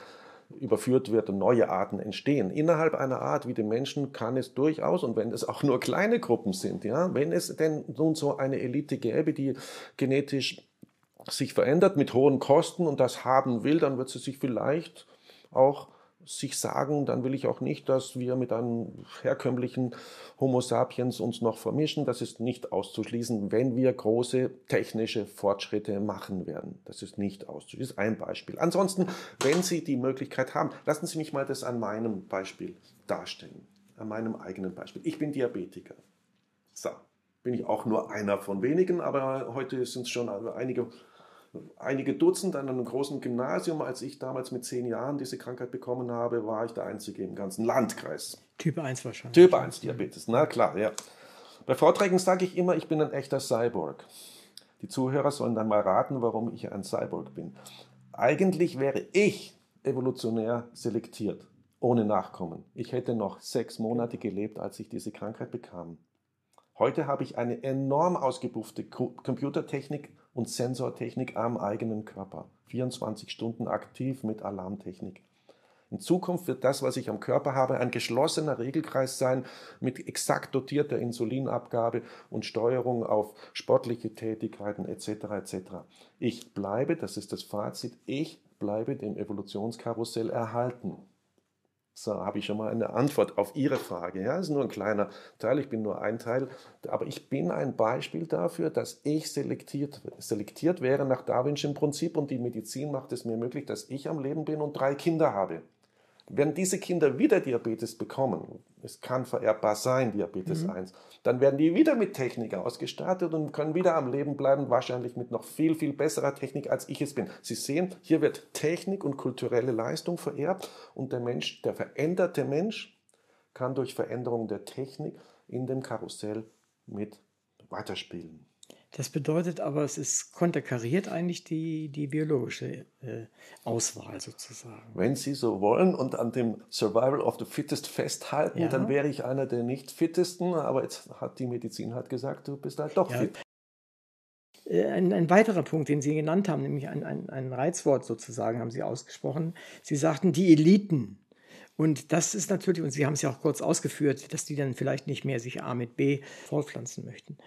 überführt wird und neue Arten entstehen. Innerhalb einer Art wie dem Menschen kann es durchaus, und wenn es auch nur kleine Gruppen sind, ja, wenn es denn nun so eine Elite gäbe, die genetisch sich verändert mit hohen Kosten und das haben will, dann wird sie sich vielleicht auch sich sagen, dann will ich auch nicht, dass wir mit einem herkömmlichen Homo sapiens uns noch vermischen. Das ist nicht auszuschließen, wenn wir große technische Fortschritte machen werden. Das ist nicht auszuschließen. Das ist ein Beispiel. Ansonsten, wenn Sie die Möglichkeit haben, lassen Sie mich mal das an meinem Beispiel darstellen. An meinem eigenen Beispiel. Ich bin Diabetiker. So. Bin ich auch nur einer von wenigen, aber heute sind es schon einige einige Dutzend an einem großen Gymnasium. Als ich damals mit zehn Jahren diese Krankheit bekommen habe, war ich der Einzige im ganzen Landkreis. Typ 1 wahrscheinlich. Typ 1 Diabetes, na klar, ja. Bei Vorträgen sage ich immer, ich bin ein echter Cyborg. Die Zuhörer sollen dann mal raten, warum ich ein Cyborg bin. Eigentlich wäre ich evolutionär selektiert, ohne Nachkommen. Ich hätte noch sechs Monate gelebt, als ich diese Krankheit bekam. Heute habe ich eine enorm ausgebuffte Computertechnik und Sensortechnik am eigenen Körper. 24 Stunden aktiv mit Alarmtechnik. In Zukunft wird das, was ich am Körper habe, ein geschlossener Regelkreis sein mit exakt dotierter Insulinabgabe und Steuerung auf sportliche Tätigkeiten etc. etc. Ich bleibe, das ist das Fazit, ich bleibe dem Evolutionskarussell erhalten. So habe ich schon mal eine Antwort auf Ihre Frage. Ja, das ist nur ein kleiner Teil, ich bin nur ein Teil, aber ich bin ein Beispiel dafür, dass ich selektiert, selektiert wäre nach Darwinschem Prinzip und die Medizin macht es mir möglich, dass ich am Leben bin und drei Kinder habe. Wenn diese Kinder wieder Diabetes bekommen, es kann vererbbar sein, Diabetes mhm. 1, dann werden die wieder mit Technik ausgestattet und können wieder am Leben bleiben, wahrscheinlich mit noch viel, viel besserer Technik, als ich es bin. Sie sehen, hier wird Technik und kulturelle Leistung vererbt und der Mensch, der veränderte Mensch, kann durch Veränderung der Technik in dem Karussell mit weiterspielen. Das bedeutet aber, es ist konterkariert eigentlich die, die biologische äh, Auswahl sozusagen. Wenn Sie so wollen und an dem Survival of the Fittest festhalten, ja. dann wäre ich einer der nicht fittesten, aber jetzt hat die Medizin halt gesagt, du bist halt doch ja. fit. Äh, ein, ein, weiterer Punkt, den Sie genannt haben, nämlich ein, ein, ein Reizwort sozusagen, haben Sie ausgesprochen. Sie sagten die Eliten. Und das ist natürlich, und Sie haben es ja auch kurz ausgeführt, dass die dann vielleicht nicht mehr sich A mit B fortpflanzen möchten.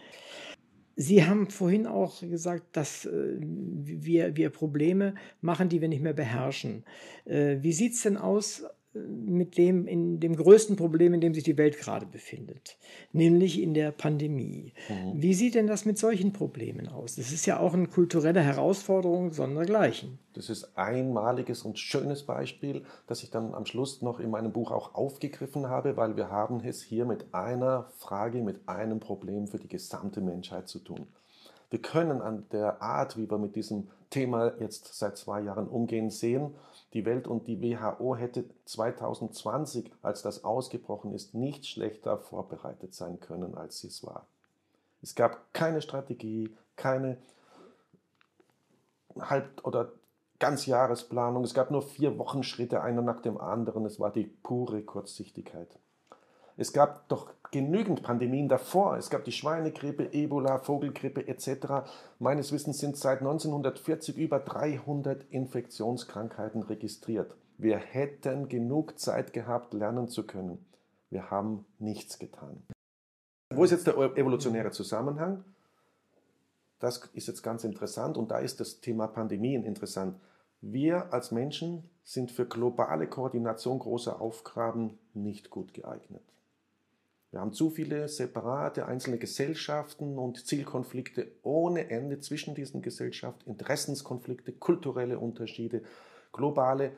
Sie haben vorhin auch gesagt, dass äh, wir, wir Probleme machen, die wir nicht mehr beherrschen. Äh, wie sieht es denn aus mit dem, in dem größten Problem, in dem sich die Welt gerade befindet, nämlich in der Pandemie. Mhm. Wie sieht denn das mit solchen Problemen aus? Das ist ja auch eine kulturelle Herausforderung sondergleichen. Das ist einmaliges und schönes Beispiel, das ich dann am Schluss noch in meinem Buch auch aufgegriffen habe, weil wir haben es hier mit einer Frage, mit einem Problem für die gesamte Menschheit zu tun. Wir können an der Art, wie wir mit diesem Thema jetzt seit zwei Jahren umgehen, sehen, die Welt und die WHO hätte 2020, als das ausgebrochen ist, nicht schlechter vorbereitet sein können, als sie es war. Es gab keine Strategie, keine Halb- oder Ganzjahresplanung. Es gab nur vier Wochenschritte, einer nach dem anderen. Es war die pure Kurzsichtigkeit. Es gab doch genügend Pandemien davor. Es gab die Schweinegrippe, Ebola, Vogelgrippe etc. Meines Wissens sind seit 1940 über 300 Infektionskrankheiten registriert. Wir hätten genug Zeit gehabt, lernen zu können. Wir haben nichts getan. Wo ist jetzt der evolutionäre Zusammenhang? Das ist jetzt ganz interessant und da ist das Thema Pandemien interessant. Wir als Menschen sind für globale Koordination großer Aufgaben nicht gut geeignet. Wir haben zu viele separate einzelne Gesellschaften und Zielkonflikte ohne Ende zwischen diesen Gesellschaften, Interessenskonflikte, kulturelle Unterschiede, globale,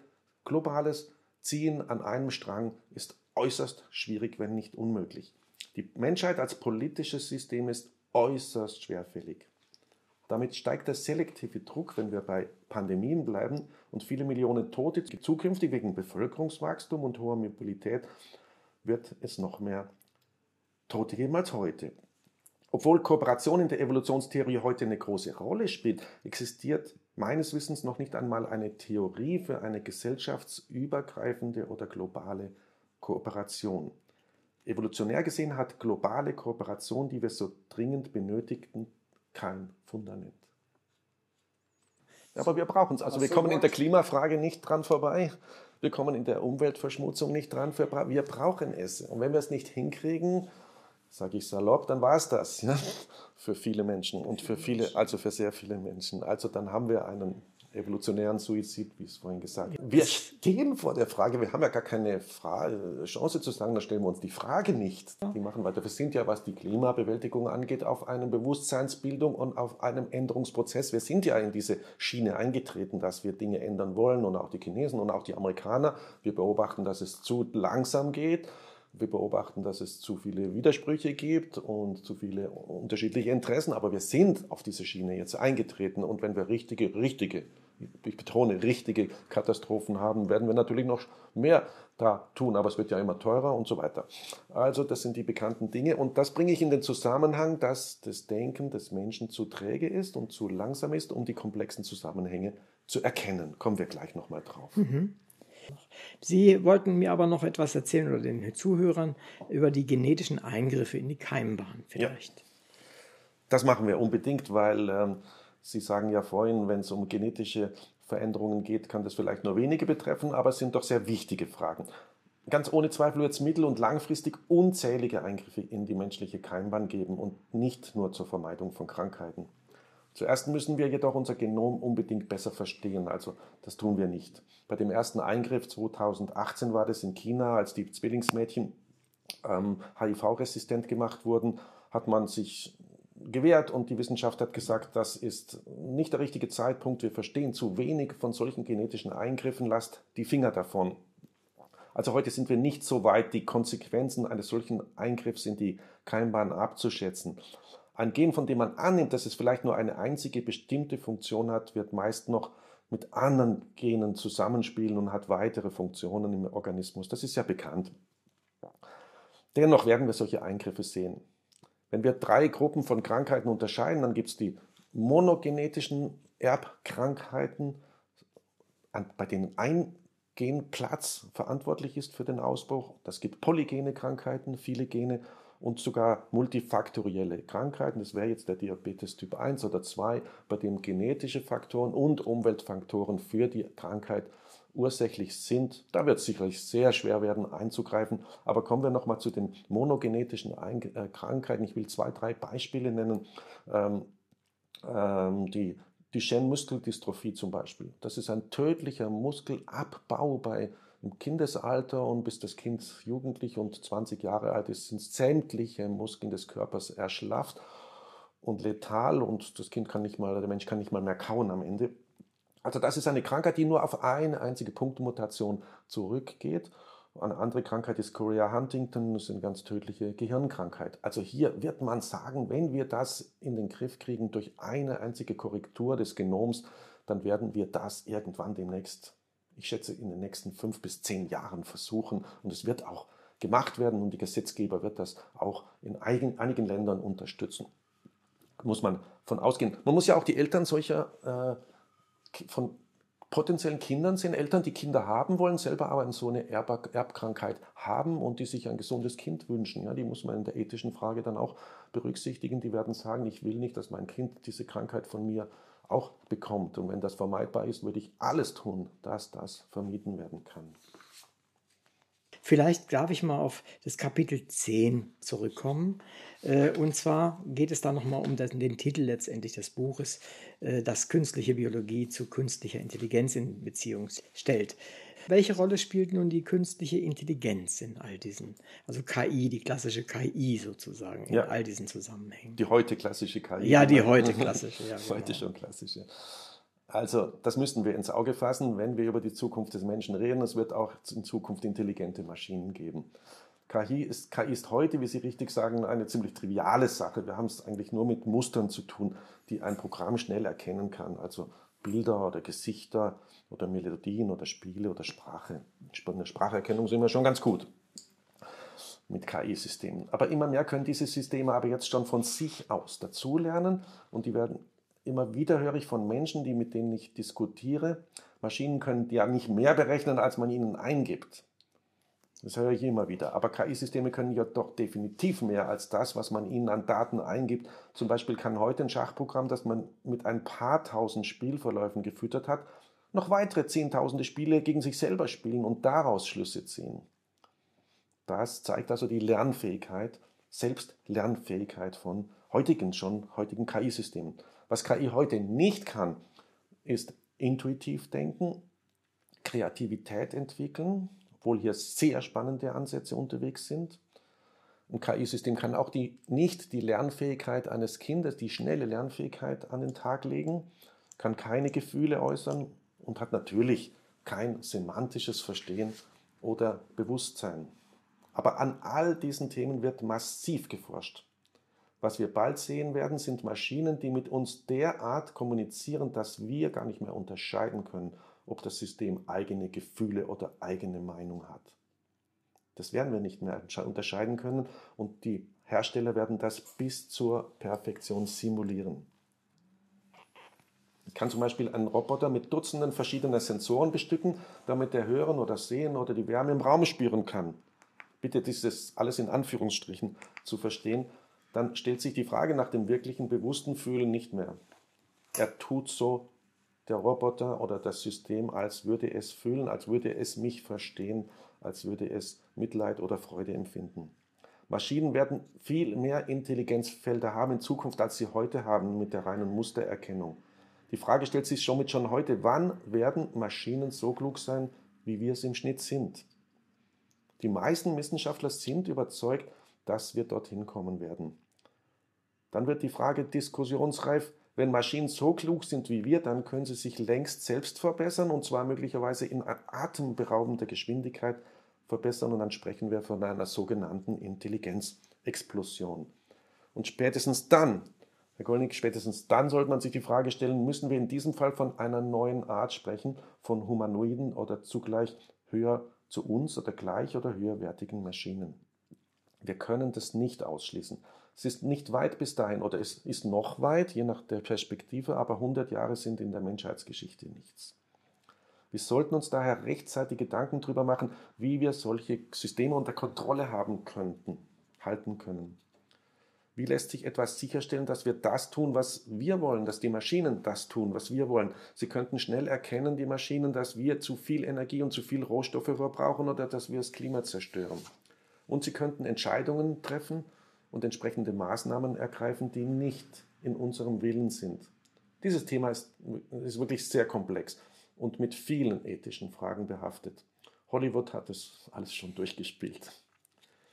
globales Ziehen an einem Strang ist äußerst schwierig, wenn nicht unmöglich. Die Menschheit als politisches System ist äußerst schwerfällig. Damit steigt der selektive Druck, wenn wir bei Pandemien bleiben und viele Millionen Tote zukünftig wegen Bevölkerungswachstum und hoher Mobilität wird es noch mehr Tote geben als heute. Obwohl Kooperation in der Evolutionstheorie heute eine große Rolle spielt, existiert meines Wissens noch nicht einmal eine Theorie für eine gesellschaftsübergreifende oder globale Kooperation. Evolutionär gesehen hat globale Kooperation, die wir so dringend benötigten, kein Fundament. Aber wir brauchen es. Also wir kommen in der Klimafrage nicht dran vorbei. Wir kommen in der Umweltverschmutzung nicht dran. Wir brauchen es. Und wenn wir es nicht hinkriegen, sage ich salopp, dann war es das ja, für viele Menschen und für viele, also für sehr viele Menschen. Also dann haben wir einen evolutionären Suizid, wie es vorhin gesagt habe. Wir stehen vor der Frage, wir haben ja gar keine Frage, Chance zu sagen, dann stellen wir uns die Frage nicht. Die machen weiter. Wir sind ja, was die Klimabewältigung angeht, auf einer Bewusstseinsbildung und auf einem Änderungsprozess. Wir sind ja in diese Schiene eingetreten, dass wir Dinge ändern wollen und auch die Chinesen und auch die Amerikaner. Wir beobachten, dass es zu langsam geht wir beobachten, dass es zu viele Widersprüche gibt und zu viele unterschiedliche Interessen, aber wir sind auf diese Schiene jetzt eingetreten und wenn wir richtige, richtige, ich betone, richtige Katastrophen haben, werden wir natürlich noch mehr da tun, aber es wird ja immer teurer und so weiter. Also das sind die bekannten Dinge und das bringe ich in den Zusammenhang, dass das Denken des Menschen zu träge ist und zu langsam ist, um die komplexen Zusammenhänge zu erkennen. Kommen wir gleich nochmal drauf. Mhm. Sie wollten mir aber noch etwas erzählen oder den Zuhörern über die genetischen Eingriffe in die Keimbahn vielleicht. Ja. Das machen wir unbedingt, weil ähm, Sie sagen ja vorhin, wenn es um genetische Veränderungen geht, kann das vielleicht nur wenige betreffen, aber es sind doch sehr wichtige Fragen. Ganz ohne Zweifel wird es mittel- und langfristig unzählige Eingriffe in die menschliche Keimbahn geben und nicht nur zur Vermeidung von Krankheiten. Zuerst müssen wir jedoch unser Genom unbedingt besser verstehen, also das tun wir nicht. Bei dem ersten Eingriff 2018 war das in China, als die Zwillingsmädchen ähm, HIV-resistent gemacht wurden, hat man sich gewährt und die Wissenschaft hat gesagt, das ist nicht der richtige Zeitpunkt, wir verstehen zu wenig von solchen genetischen Eingriffen, lasst die Finger davon. Also heute sind wir nicht so weit, die Konsequenzen eines solchen Eingriffs in die Keimbahn abzuschätzen. Ein Gen, von dem man annimmt, dass es vielleicht nur eine einzige bestimmte Funktion hat, wird meist noch mit anderen Genen zusammenspielen und hat weitere Funktionen im Organismus. Das ist ja bekannt. Dennoch werden wir solche Eingriffe sehen. Wenn wir drei Gruppen von Krankheiten unterscheiden, dann gibt es die monogenetischen Erbkrankheiten, bei denen ein Genplatz verantwortlich ist für den Ausbruch. Das gibt polygene Krankheiten, viele Gene und sogar multifaktorielle Krankheiten. Das wäre jetzt der Diabetes Typ 1 oder 2, bei dem genetische Faktoren und Umweltfaktoren für die Krankheit ursächlich sind. Da wird es sicherlich sehr schwer werden einzugreifen. Aber kommen wir nochmal zu den monogenetischen äh, Krankheiten. Ich will zwei, drei Beispiele nennen. Ähm, ähm, die Duchenne-Muskeldystrophie zum Beispiel. Das ist ein tödlicher Muskelabbau bei im Kindesalter und bis das Kind jugendlich und 20 Jahre alt ist, sind sämtliche Muskeln des Körpers erschlafft und letal und das Kind kann nicht mal, der Mensch kann nicht mal mehr kauen am Ende. Also das ist eine Krankheit, die nur auf eine einzige Punktmutation zurückgeht. Eine andere Krankheit ist Chorea Huntington, das ist eine ganz tödliche Gehirnkrankheit. Also hier wird man sagen, wenn wir das in den Griff kriegen durch eine einzige Korrektur des Genoms, dann werden wir das irgendwann demnächst ich schätze, in den nächsten fünf bis zehn Jahren versuchen. Und es wird auch gemacht werden und die Gesetzgeber wird das auch in einigen Ländern unterstützen. Muss man von ausgehen. Man muss ja auch die Eltern solcher äh, von potenziellen Kindern sehen, Eltern, die Kinder haben wollen, selber aber so eine Erb Erbkrankheit haben und die sich ein gesundes Kind wünschen. Ja, die muss man in der ethischen Frage dann auch berücksichtigen. Die werden sagen, ich will nicht, dass mein Kind diese Krankheit von mir auch bekommt. Und wenn das vermeidbar ist, würde ich alles tun, dass das vermieden werden kann. Vielleicht darf ich mal auf das Kapitel 10 zurückkommen. Äh, und zwar geht es da nochmal um den Titel letztendlich des Buches, äh, das künstliche Biologie zu künstlicher Intelligenz in Beziehung stellt. Welche Rolle spielt nun die künstliche Intelligenz in all diesen, also KI, die klassische KI sozusagen, in ja. all diesen Zusammenhängen? Die heute klassische KI. Ja, die heute klassische. Ja, genau. Heute schon klassische. Also, das müssen wir ins Auge fassen, wenn wir über die Zukunft des Menschen reden. Es wird auch in Zukunft intelligente Maschinen geben. KI ist, KI ist heute, wie Sie richtig sagen, eine ziemlich triviale Sache. Wir haben es eigentlich nur mit Mustern zu tun, die ein Programm schnell erkennen kann. Also Bilder oder Gesichter oder Melodien oder Spiele oder Sprache. In der Spracherkennung sind wir schon ganz gut mit KI-Systemen. Aber immer mehr können diese Systeme aber jetzt schon von sich aus dazulernen und die werden immer wieder höre ich von Menschen, die mit denen ich diskutiere, Maschinen können ja nicht mehr berechnen, als man ihnen eingibt. Das höre ich immer wieder. Aber KI-Systeme können ja doch definitiv mehr als das, was man ihnen an Daten eingibt. Zum Beispiel kann heute ein Schachprogramm, das man mit ein paar tausend Spielverläufen gefüttert hat, noch weitere zehntausende Spiele gegen sich selber spielen und daraus Schlüsse ziehen. Das zeigt also die Lernfähigkeit, Selbstlernfähigkeit von heutigen schon, heutigen KI-Systemen. Was KI heute nicht kann, ist intuitiv denken, Kreativität entwickeln, obwohl hier sehr spannende Ansätze unterwegs sind. Ein KI-System kann auch die, nicht die Lernfähigkeit eines Kindes, die schnelle Lernfähigkeit an den Tag legen, kann keine Gefühle äußern und hat natürlich kein semantisches Verstehen oder Bewusstsein. Aber an all diesen Themen wird massiv geforscht. Was wir bald sehen werden, sind Maschinen, die mit uns derart kommunizieren, dass wir gar nicht mehr unterscheiden können, ob das System eigene Gefühle oder eigene Meinung hat. Das werden wir nicht mehr unterscheiden können und die Hersteller werden das bis zur Perfektion simulieren. Ich kann zum Beispiel einen Roboter mit Dutzenden verschiedener Sensoren bestücken, damit er hören oder sehen oder die Wärme im Raum spüren kann. Bitte dieses alles in Anführungsstrichen zu verstehen dann stellt sich die Frage nach dem wirklichen bewussten Fühlen nicht mehr. Er tut so, der Roboter oder das System, als würde es fühlen, als würde es mich verstehen, als würde es Mitleid oder Freude empfinden. Maschinen werden viel mehr Intelligenzfelder haben in Zukunft, als sie heute haben mit der reinen Mustererkennung. Die Frage stellt sich somit schon heute, wann werden Maschinen so klug sein, wie wir es im Schnitt sind? Die meisten Wissenschaftler sind überzeugt, dass wir dorthin kommen werden. Dann wird die Frage diskussionsreif, wenn Maschinen so klug sind wie wir, dann können sie sich längst selbst verbessern und zwar möglicherweise in atemberaubender Geschwindigkeit verbessern und dann sprechen wir von einer sogenannten Intelligenzexplosion. Und spätestens dann, Herr Golnick, spätestens dann sollte man sich die Frage stellen, müssen wir in diesem Fall von einer neuen Art sprechen, von Humanoiden oder zugleich höher zu uns oder gleich oder höherwertigen Maschinen. Wir können das nicht ausschließen. Es ist nicht weit bis dahin oder es ist noch weit, je nach der Perspektive, aber 100 Jahre sind in der Menschheitsgeschichte nichts. Wir sollten uns daher rechtzeitig Gedanken darüber machen, wie wir solche Systeme unter Kontrolle haben könnten, halten können. Wie lässt sich etwas sicherstellen, dass wir das tun, was wir wollen, dass die Maschinen das tun, was wir wollen? Sie könnten schnell erkennen, die Maschinen, dass wir zu viel Energie und zu viel Rohstoffe verbrauchen oder dass wir das Klima zerstören. Und sie könnten Entscheidungen treffen und entsprechende Maßnahmen ergreifen, die nicht in unserem Willen sind. Dieses Thema ist, ist wirklich sehr komplex und mit vielen ethischen Fragen behaftet. Hollywood hat es alles schon durchgespielt.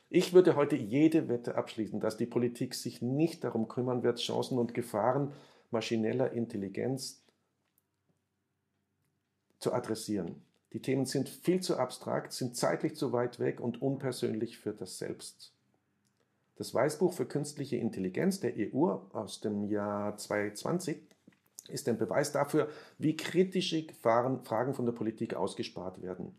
Ich würde heute jede Wette abschließen, dass die Politik sich nicht darum kümmern wird, Chancen und Gefahren maschineller Intelligenz zu adressieren. Die Themen sind viel zu abstrakt, sind zeitlich zu weit weg und unpersönlich für das Selbst. Das Weißbuch für künstliche Intelligenz der EU aus dem Jahr 2020 ist ein Beweis dafür, wie kritische Fragen von der Politik ausgespart werden.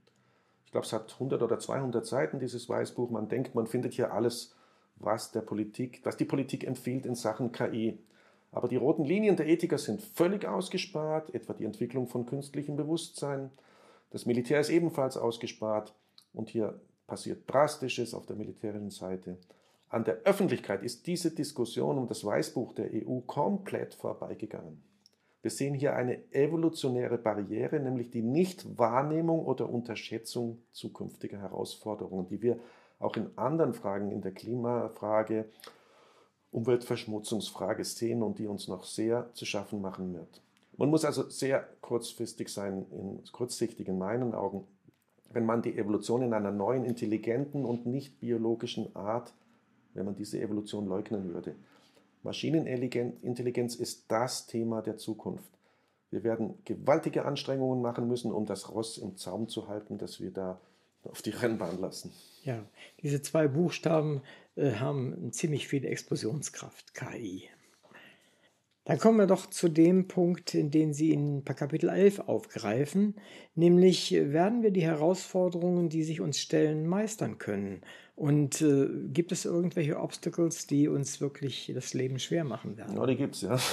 Ich glaube, es hat 100 oder 200 Seiten, dieses Weißbuch. Man denkt, man findet hier alles, was der Politik, was die Politik empfiehlt in Sachen KI. Aber die roten Linien der Ethiker sind völlig ausgespart, etwa die Entwicklung von künstlichem Bewusstsein. Das Militär ist ebenfalls ausgespart und hier passiert Drastisches auf der militärischen Seite. An der Öffentlichkeit ist diese Diskussion um das Weißbuch der EU komplett vorbeigegangen. Wir sehen hier eine evolutionäre Barriere, nämlich die Nichtwahrnehmung oder Unterschätzung zukünftiger Herausforderungen, die wir auch in anderen Fragen, in der Klimafrage, Umweltverschmutzungsfrage sehen und die uns noch sehr zu schaffen machen wird. Man muss also sehr kurzfristig sein, in, kurzsichtig in meinen Augen, wenn man die Evolution in einer neuen, intelligenten und nicht biologischen Art wenn man diese Evolution leugnen würde. Maschinenintelligenz ist das Thema der Zukunft. Wir werden gewaltige Anstrengungen machen müssen, um das Ross im Zaum zu halten, das wir da auf die Rennbahn lassen. Ja, diese zwei Buchstaben äh, haben ziemlich viel Explosionskraft, KI. Dann kommen wir doch zu dem Punkt, in den Sie in Kapitel 11 aufgreifen, nämlich werden wir die Herausforderungen, die sich uns stellen, meistern können? Und äh, gibt es irgendwelche Obstacles, die uns wirklich das Leben schwer machen werden? Ja, die gibt es, ja.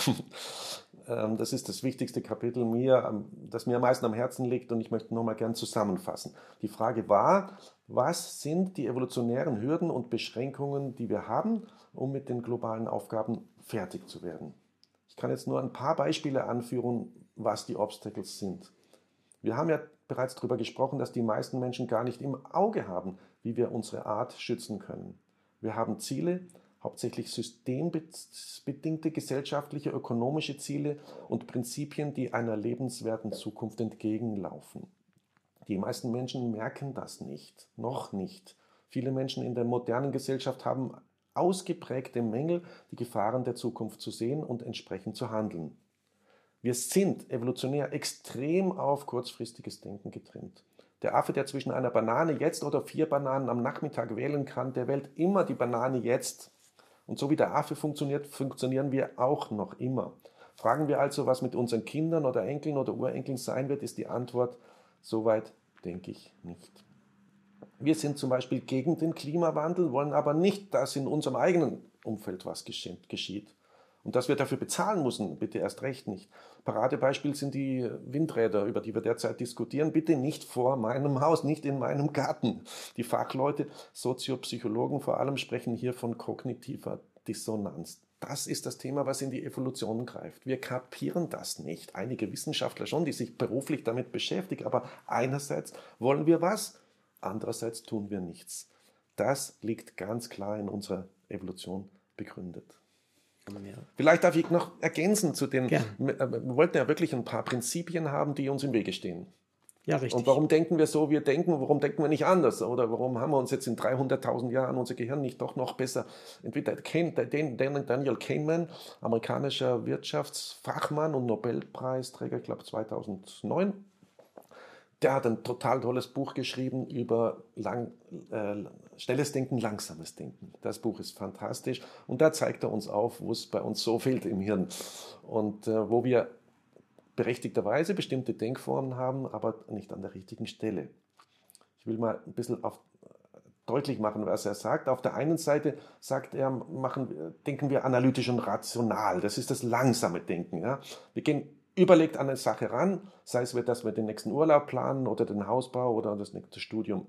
Ähm, das ist das wichtigste Kapitel mir, das mir am meisten am Herzen liegt und ich möchte nochmal gern zusammenfassen. Die Frage war, was sind die evolutionären Hürden und Beschränkungen, die wir haben, um mit den globalen Aufgaben fertig zu werden? Ich kann jetzt nur ein paar Beispiele anführen, was die Obstacles sind. Wir haben ja bereits darüber gesprochen, dass die meisten Menschen gar nicht im Auge haben, wie wir unsere Art schützen können. Wir haben Ziele, hauptsächlich systembedingte gesellschaftliche, ökonomische Ziele und Prinzipien, die einer lebenswerten Zukunft entgegenlaufen. Die meisten Menschen merken das nicht, noch nicht. Viele Menschen in der modernen Gesellschaft haben ausgeprägte Mängel, die Gefahren der Zukunft zu sehen und entsprechend zu handeln. Wir sind evolutionär extrem auf kurzfristiges Denken getrimmt. Der Affe, der zwischen einer Banane jetzt oder vier Bananen am Nachmittag wählen kann, der wählt immer die Banane jetzt. Und so wie der Affe funktioniert, funktionieren wir auch noch immer. Fragen wir also, was mit unseren Kindern oder Enkeln oder Urenkeln sein wird, ist die Antwort, soweit denke ich nicht. Wir sind zum Beispiel gegen den Klimawandel, wollen aber nicht, dass in unserem eigenen Umfeld was geschieht. Und dass wir dafür bezahlen müssen, bitte erst recht nicht. Paradebeispiel sind die Windräder, über die wir derzeit diskutieren. Bitte nicht vor meinem Haus, nicht in meinem Garten. Die Fachleute, Soziopsychologen vor allem, sprechen hier von kognitiver Dissonanz. Das ist das Thema, was in die Evolution greift. Wir kapieren das nicht. Einige Wissenschaftler schon, die sich beruflich damit beschäftigen. Aber einerseits wollen wir was, andererseits tun wir nichts. Das liegt ganz klar in unserer Evolution begründet. Ja. Vielleicht darf ich noch ergänzen zu den, Gern. wir wir wollten ja wirklich ein paar Prinzipien haben, die uns im Wege stehen. Ja, richtig. Und warum denken wir so, wir denken, warum denken wir nicht anders? Oder warum haben wir uns jetzt in 300.000 Jahren unser Gehirn nicht doch noch besser entwickelt? Daniel Kahneman, amerikanischer Wirtschaftsfachmann und Nobelpreisträger, ich glaube 2009, der hat ein total tolles Buch geschrieben über lang, äh, schnelles Denken, langsames Denken. Das Buch ist fantastisch und da zeigt er uns auf, wo es bei uns so fehlt im Hirn und äh, wo wir berechtigterweise bestimmte Denkformen haben, aber nicht an der richtigen Stelle. Ich will mal ein bisschen auf, deutlich machen, was er sagt. Auf der einen Seite sagt er, machen, denken wir analytisch und rational. Das ist das langsame Denken. Ja? Wir gehen überlegt an eine Sache ran, sei es, dass wir den nächsten Urlaub planen oder den Hausbau oder das nächste Studium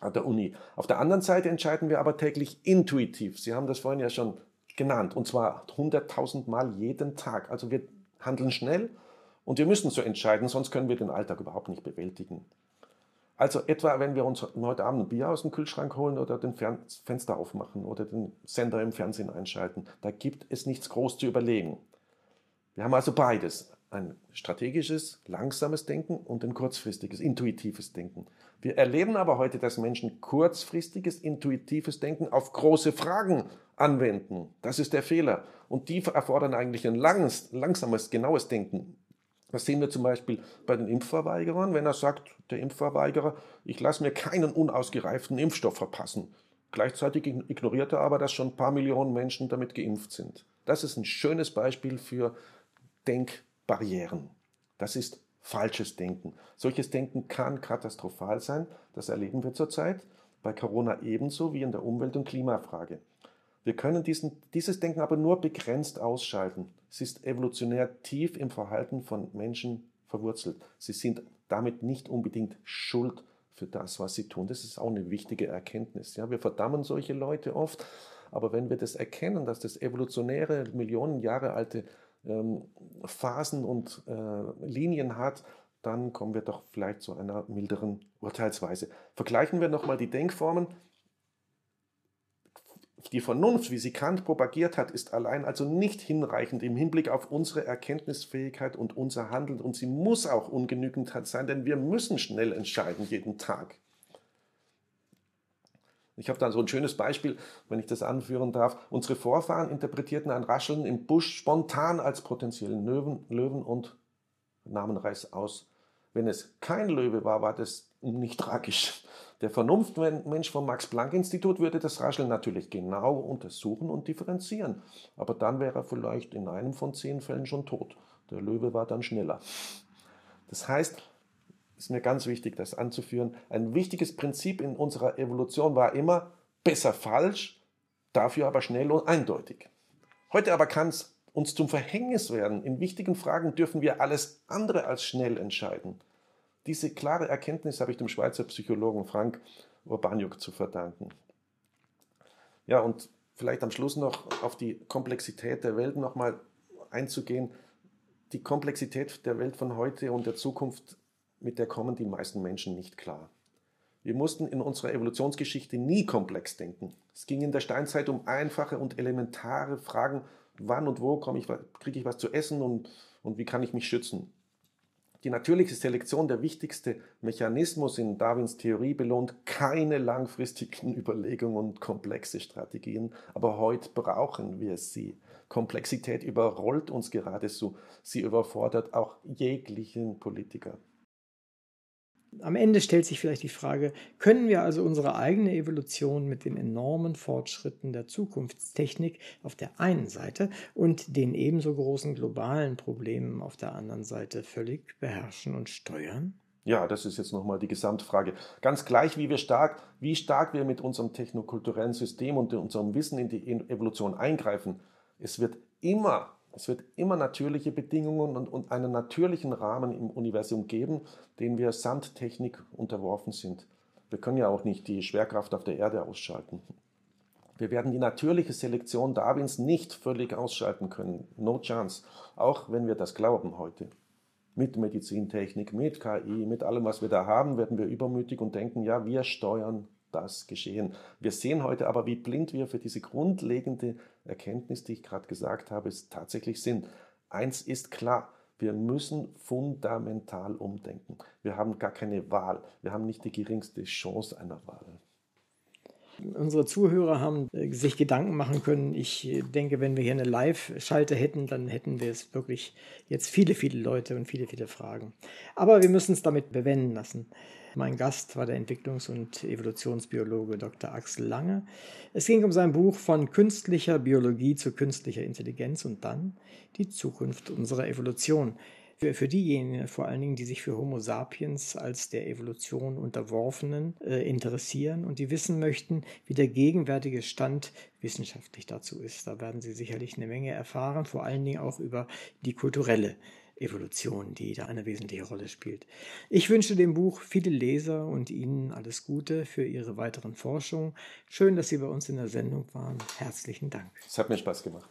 an der Uni. Auf der anderen Seite entscheiden wir aber täglich intuitiv. Sie haben das vorhin ja schon genannt, und zwar 100.000 Mal jeden Tag. Also wir handeln schnell und wir müssen so entscheiden, sonst können wir den Alltag überhaupt nicht bewältigen. Also etwa, wenn wir uns heute Abend ein Bier aus dem Kühlschrank holen oder den Fern Fenster aufmachen oder den Sender im Fernsehen einschalten, da gibt es nichts groß zu überlegen. Wir haben also beides. Ein strategisches, langsames Denken und ein kurzfristiges, intuitives Denken. Wir erleben aber heute, dass Menschen kurzfristiges, intuitives Denken auf große Fragen anwenden. Das ist der Fehler. Und die erfordern eigentlich ein langes, langsames, genaues Denken. Das sehen wir zum Beispiel bei den Impfverweigerern, wenn er sagt, der Impfverweigerer, ich lasse mir keinen unausgereiften Impfstoff verpassen. Gleichzeitig ignoriert er aber, dass schon ein paar Millionen Menschen damit geimpft sind. Das ist ein schönes Beispiel für Denkbarrieren. Das ist falsches Denken. Solches Denken kann katastrophal sein. Das erleben wir zurzeit bei Corona ebenso wie in der Umwelt- und Klimafrage. Wir können diesen, dieses Denken aber nur begrenzt ausschalten. Es ist evolutionär tief im Verhalten von Menschen verwurzelt. Sie sind damit nicht unbedingt schuld für das, was sie tun. Das ist auch eine wichtige Erkenntnis. Ja, wir verdammen solche Leute oft, aber wenn wir das erkennen, dass das evolutionäre, Millionen Jahre alte ähm, Phasen und äh, Linien hat, dann kommen wir doch vielleicht zu einer milderen Urteilsweise. Vergleichen wir nochmal die Denkformen. Die Vernunft, wie sie Kant propagiert hat, ist allein also nicht hinreichend im Hinblick auf unsere Erkenntnisfähigkeit und unser Handeln und sie muss auch ungenügend sein, denn wir müssen schnell entscheiden jeden Tag. Ich habe da so ein schönes Beispiel, wenn ich das anführen darf. Unsere Vorfahren interpretierten ein Rascheln im Busch spontan als potenziellen Löwen, Löwen und nahmen Reis aus. Wenn es kein Löwe war, war das nicht tragisch. Der Vernunftmensch vom Max-Planck-Institut würde das Rascheln natürlich genau untersuchen und differenzieren. Aber dann wäre er vielleicht in einem von zehn Fällen schon tot. Der Löwe war dann schneller. Das heißt, ist mir ganz wichtig, das anzuführen. Ein wichtiges Prinzip in unserer Evolution war immer besser falsch, dafür aber schnell und eindeutig. Heute aber kann es uns zum Verhängnis werden. In wichtigen Fragen dürfen wir alles andere als schnell entscheiden. Diese klare Erkenntnis habe ich dem Schweizer Psychologen Frank Urbaniuk zu verdanken. Ja, und vielleicht am Schluss noch auf die Komplexität der Welt nochmal einzugehen. Die Komplexität der Welt von heute und der Zukunft, mit der kommen die meisten Menschen nicht klar. Wir mussten in unserer Evolutionsgeschichte nie komplex denken. Es ging in der Steinzeit um einfache und elementare Fragen, wann und wo ich, kriege ich was zu essen und, und wie kann ich mich schützen. Die natürliche Selektion, der wichtigste Mechanismus in Darwins Theorie, belohnt keine langfristigen Überlegungen und komplexe Strategien, aber heute brauchen wir sie. Komplexität überrollt uns geradezu. Sie überfordert auch jeglichen Politiker. Am Ende stellt sich vielleicht die Frage, können wir also unsere eigene Evolution mit den enormen Fortschritten der Zukunftstechnik auf der einen Seite und den ebenso großen globalen Problemen auf der anderen Seite völlig beherrschen und steuern? Ja, das ist jetzt nochmal die Gesamtfrage. Ganz gleich, wie wir stark, wie stark wir mit unserem technokulturellen System und unserem Wissen in die Evolution eingreifen. Es wird immer es wird immer natürliche Bedingungen und, und, einen natürlichen Rahmen im Universum geben, den wir samt Technik unterworfen sind. Wir können ja auch nicht die Schwerkraft auf der Erde ausschalten. Wir werden die natürliche Selektion Darwins nicht völlig ausschalten können. No chance. Auch wenn wir das glauben heute. Mit Medizintechnik, mit KI, mit allem, was wir da haben, werden wir übermütig und denken, ja, wir steuern das geschehen. Wir sehen heute aber, wie blind wir für diese grundlegende Erkenntnis, die ich gerade gesagt habe, tatsächlich sind. Eins ist klar, wir müssen fundamental umdenken. Wir haben gar keine Wahl. Wir haben nicht die geringste Chance einer Wahl. Unsere Zuhörer haben äh, sich Gedanken machen können. Ich äh, denke, wenn wir hier eine Live-Schalte hätten, dann hätten wir es wirklich jetzt viele, viele Leute und viele, viele Fragen. Aber wir müssen es damit bewenden lassen. Mein Gast war der Entwicklungs- und Evolutionsbiologe Dr. Axel Lange. Es ging um sein Buch von künstlicher Biologie zu künstlicher Intelligenz und dann die Zukunft unserer Evolution. Für, für diejenigen vor allen Dingen, die sich für Homo sapiens als der Evolution unterworfenen äh, interessieren und die wissen möchten, wie der gegenwärtige Stand wissenschaftlich dazu ist. Da werden sie sicherlich eine Menge erfahren, vor allen Dingen auch über die kulturelle Evolution, die da eine wesentliche Rolle spielt. Ich wünsche dem Buch viele Leser und Ihnen alles Gute für Ihre weiteren Forschungen. Schön, dass Sie bei uns in der Sendung waren. Herzlichen Dank. Es hat mir Spaß gemacht.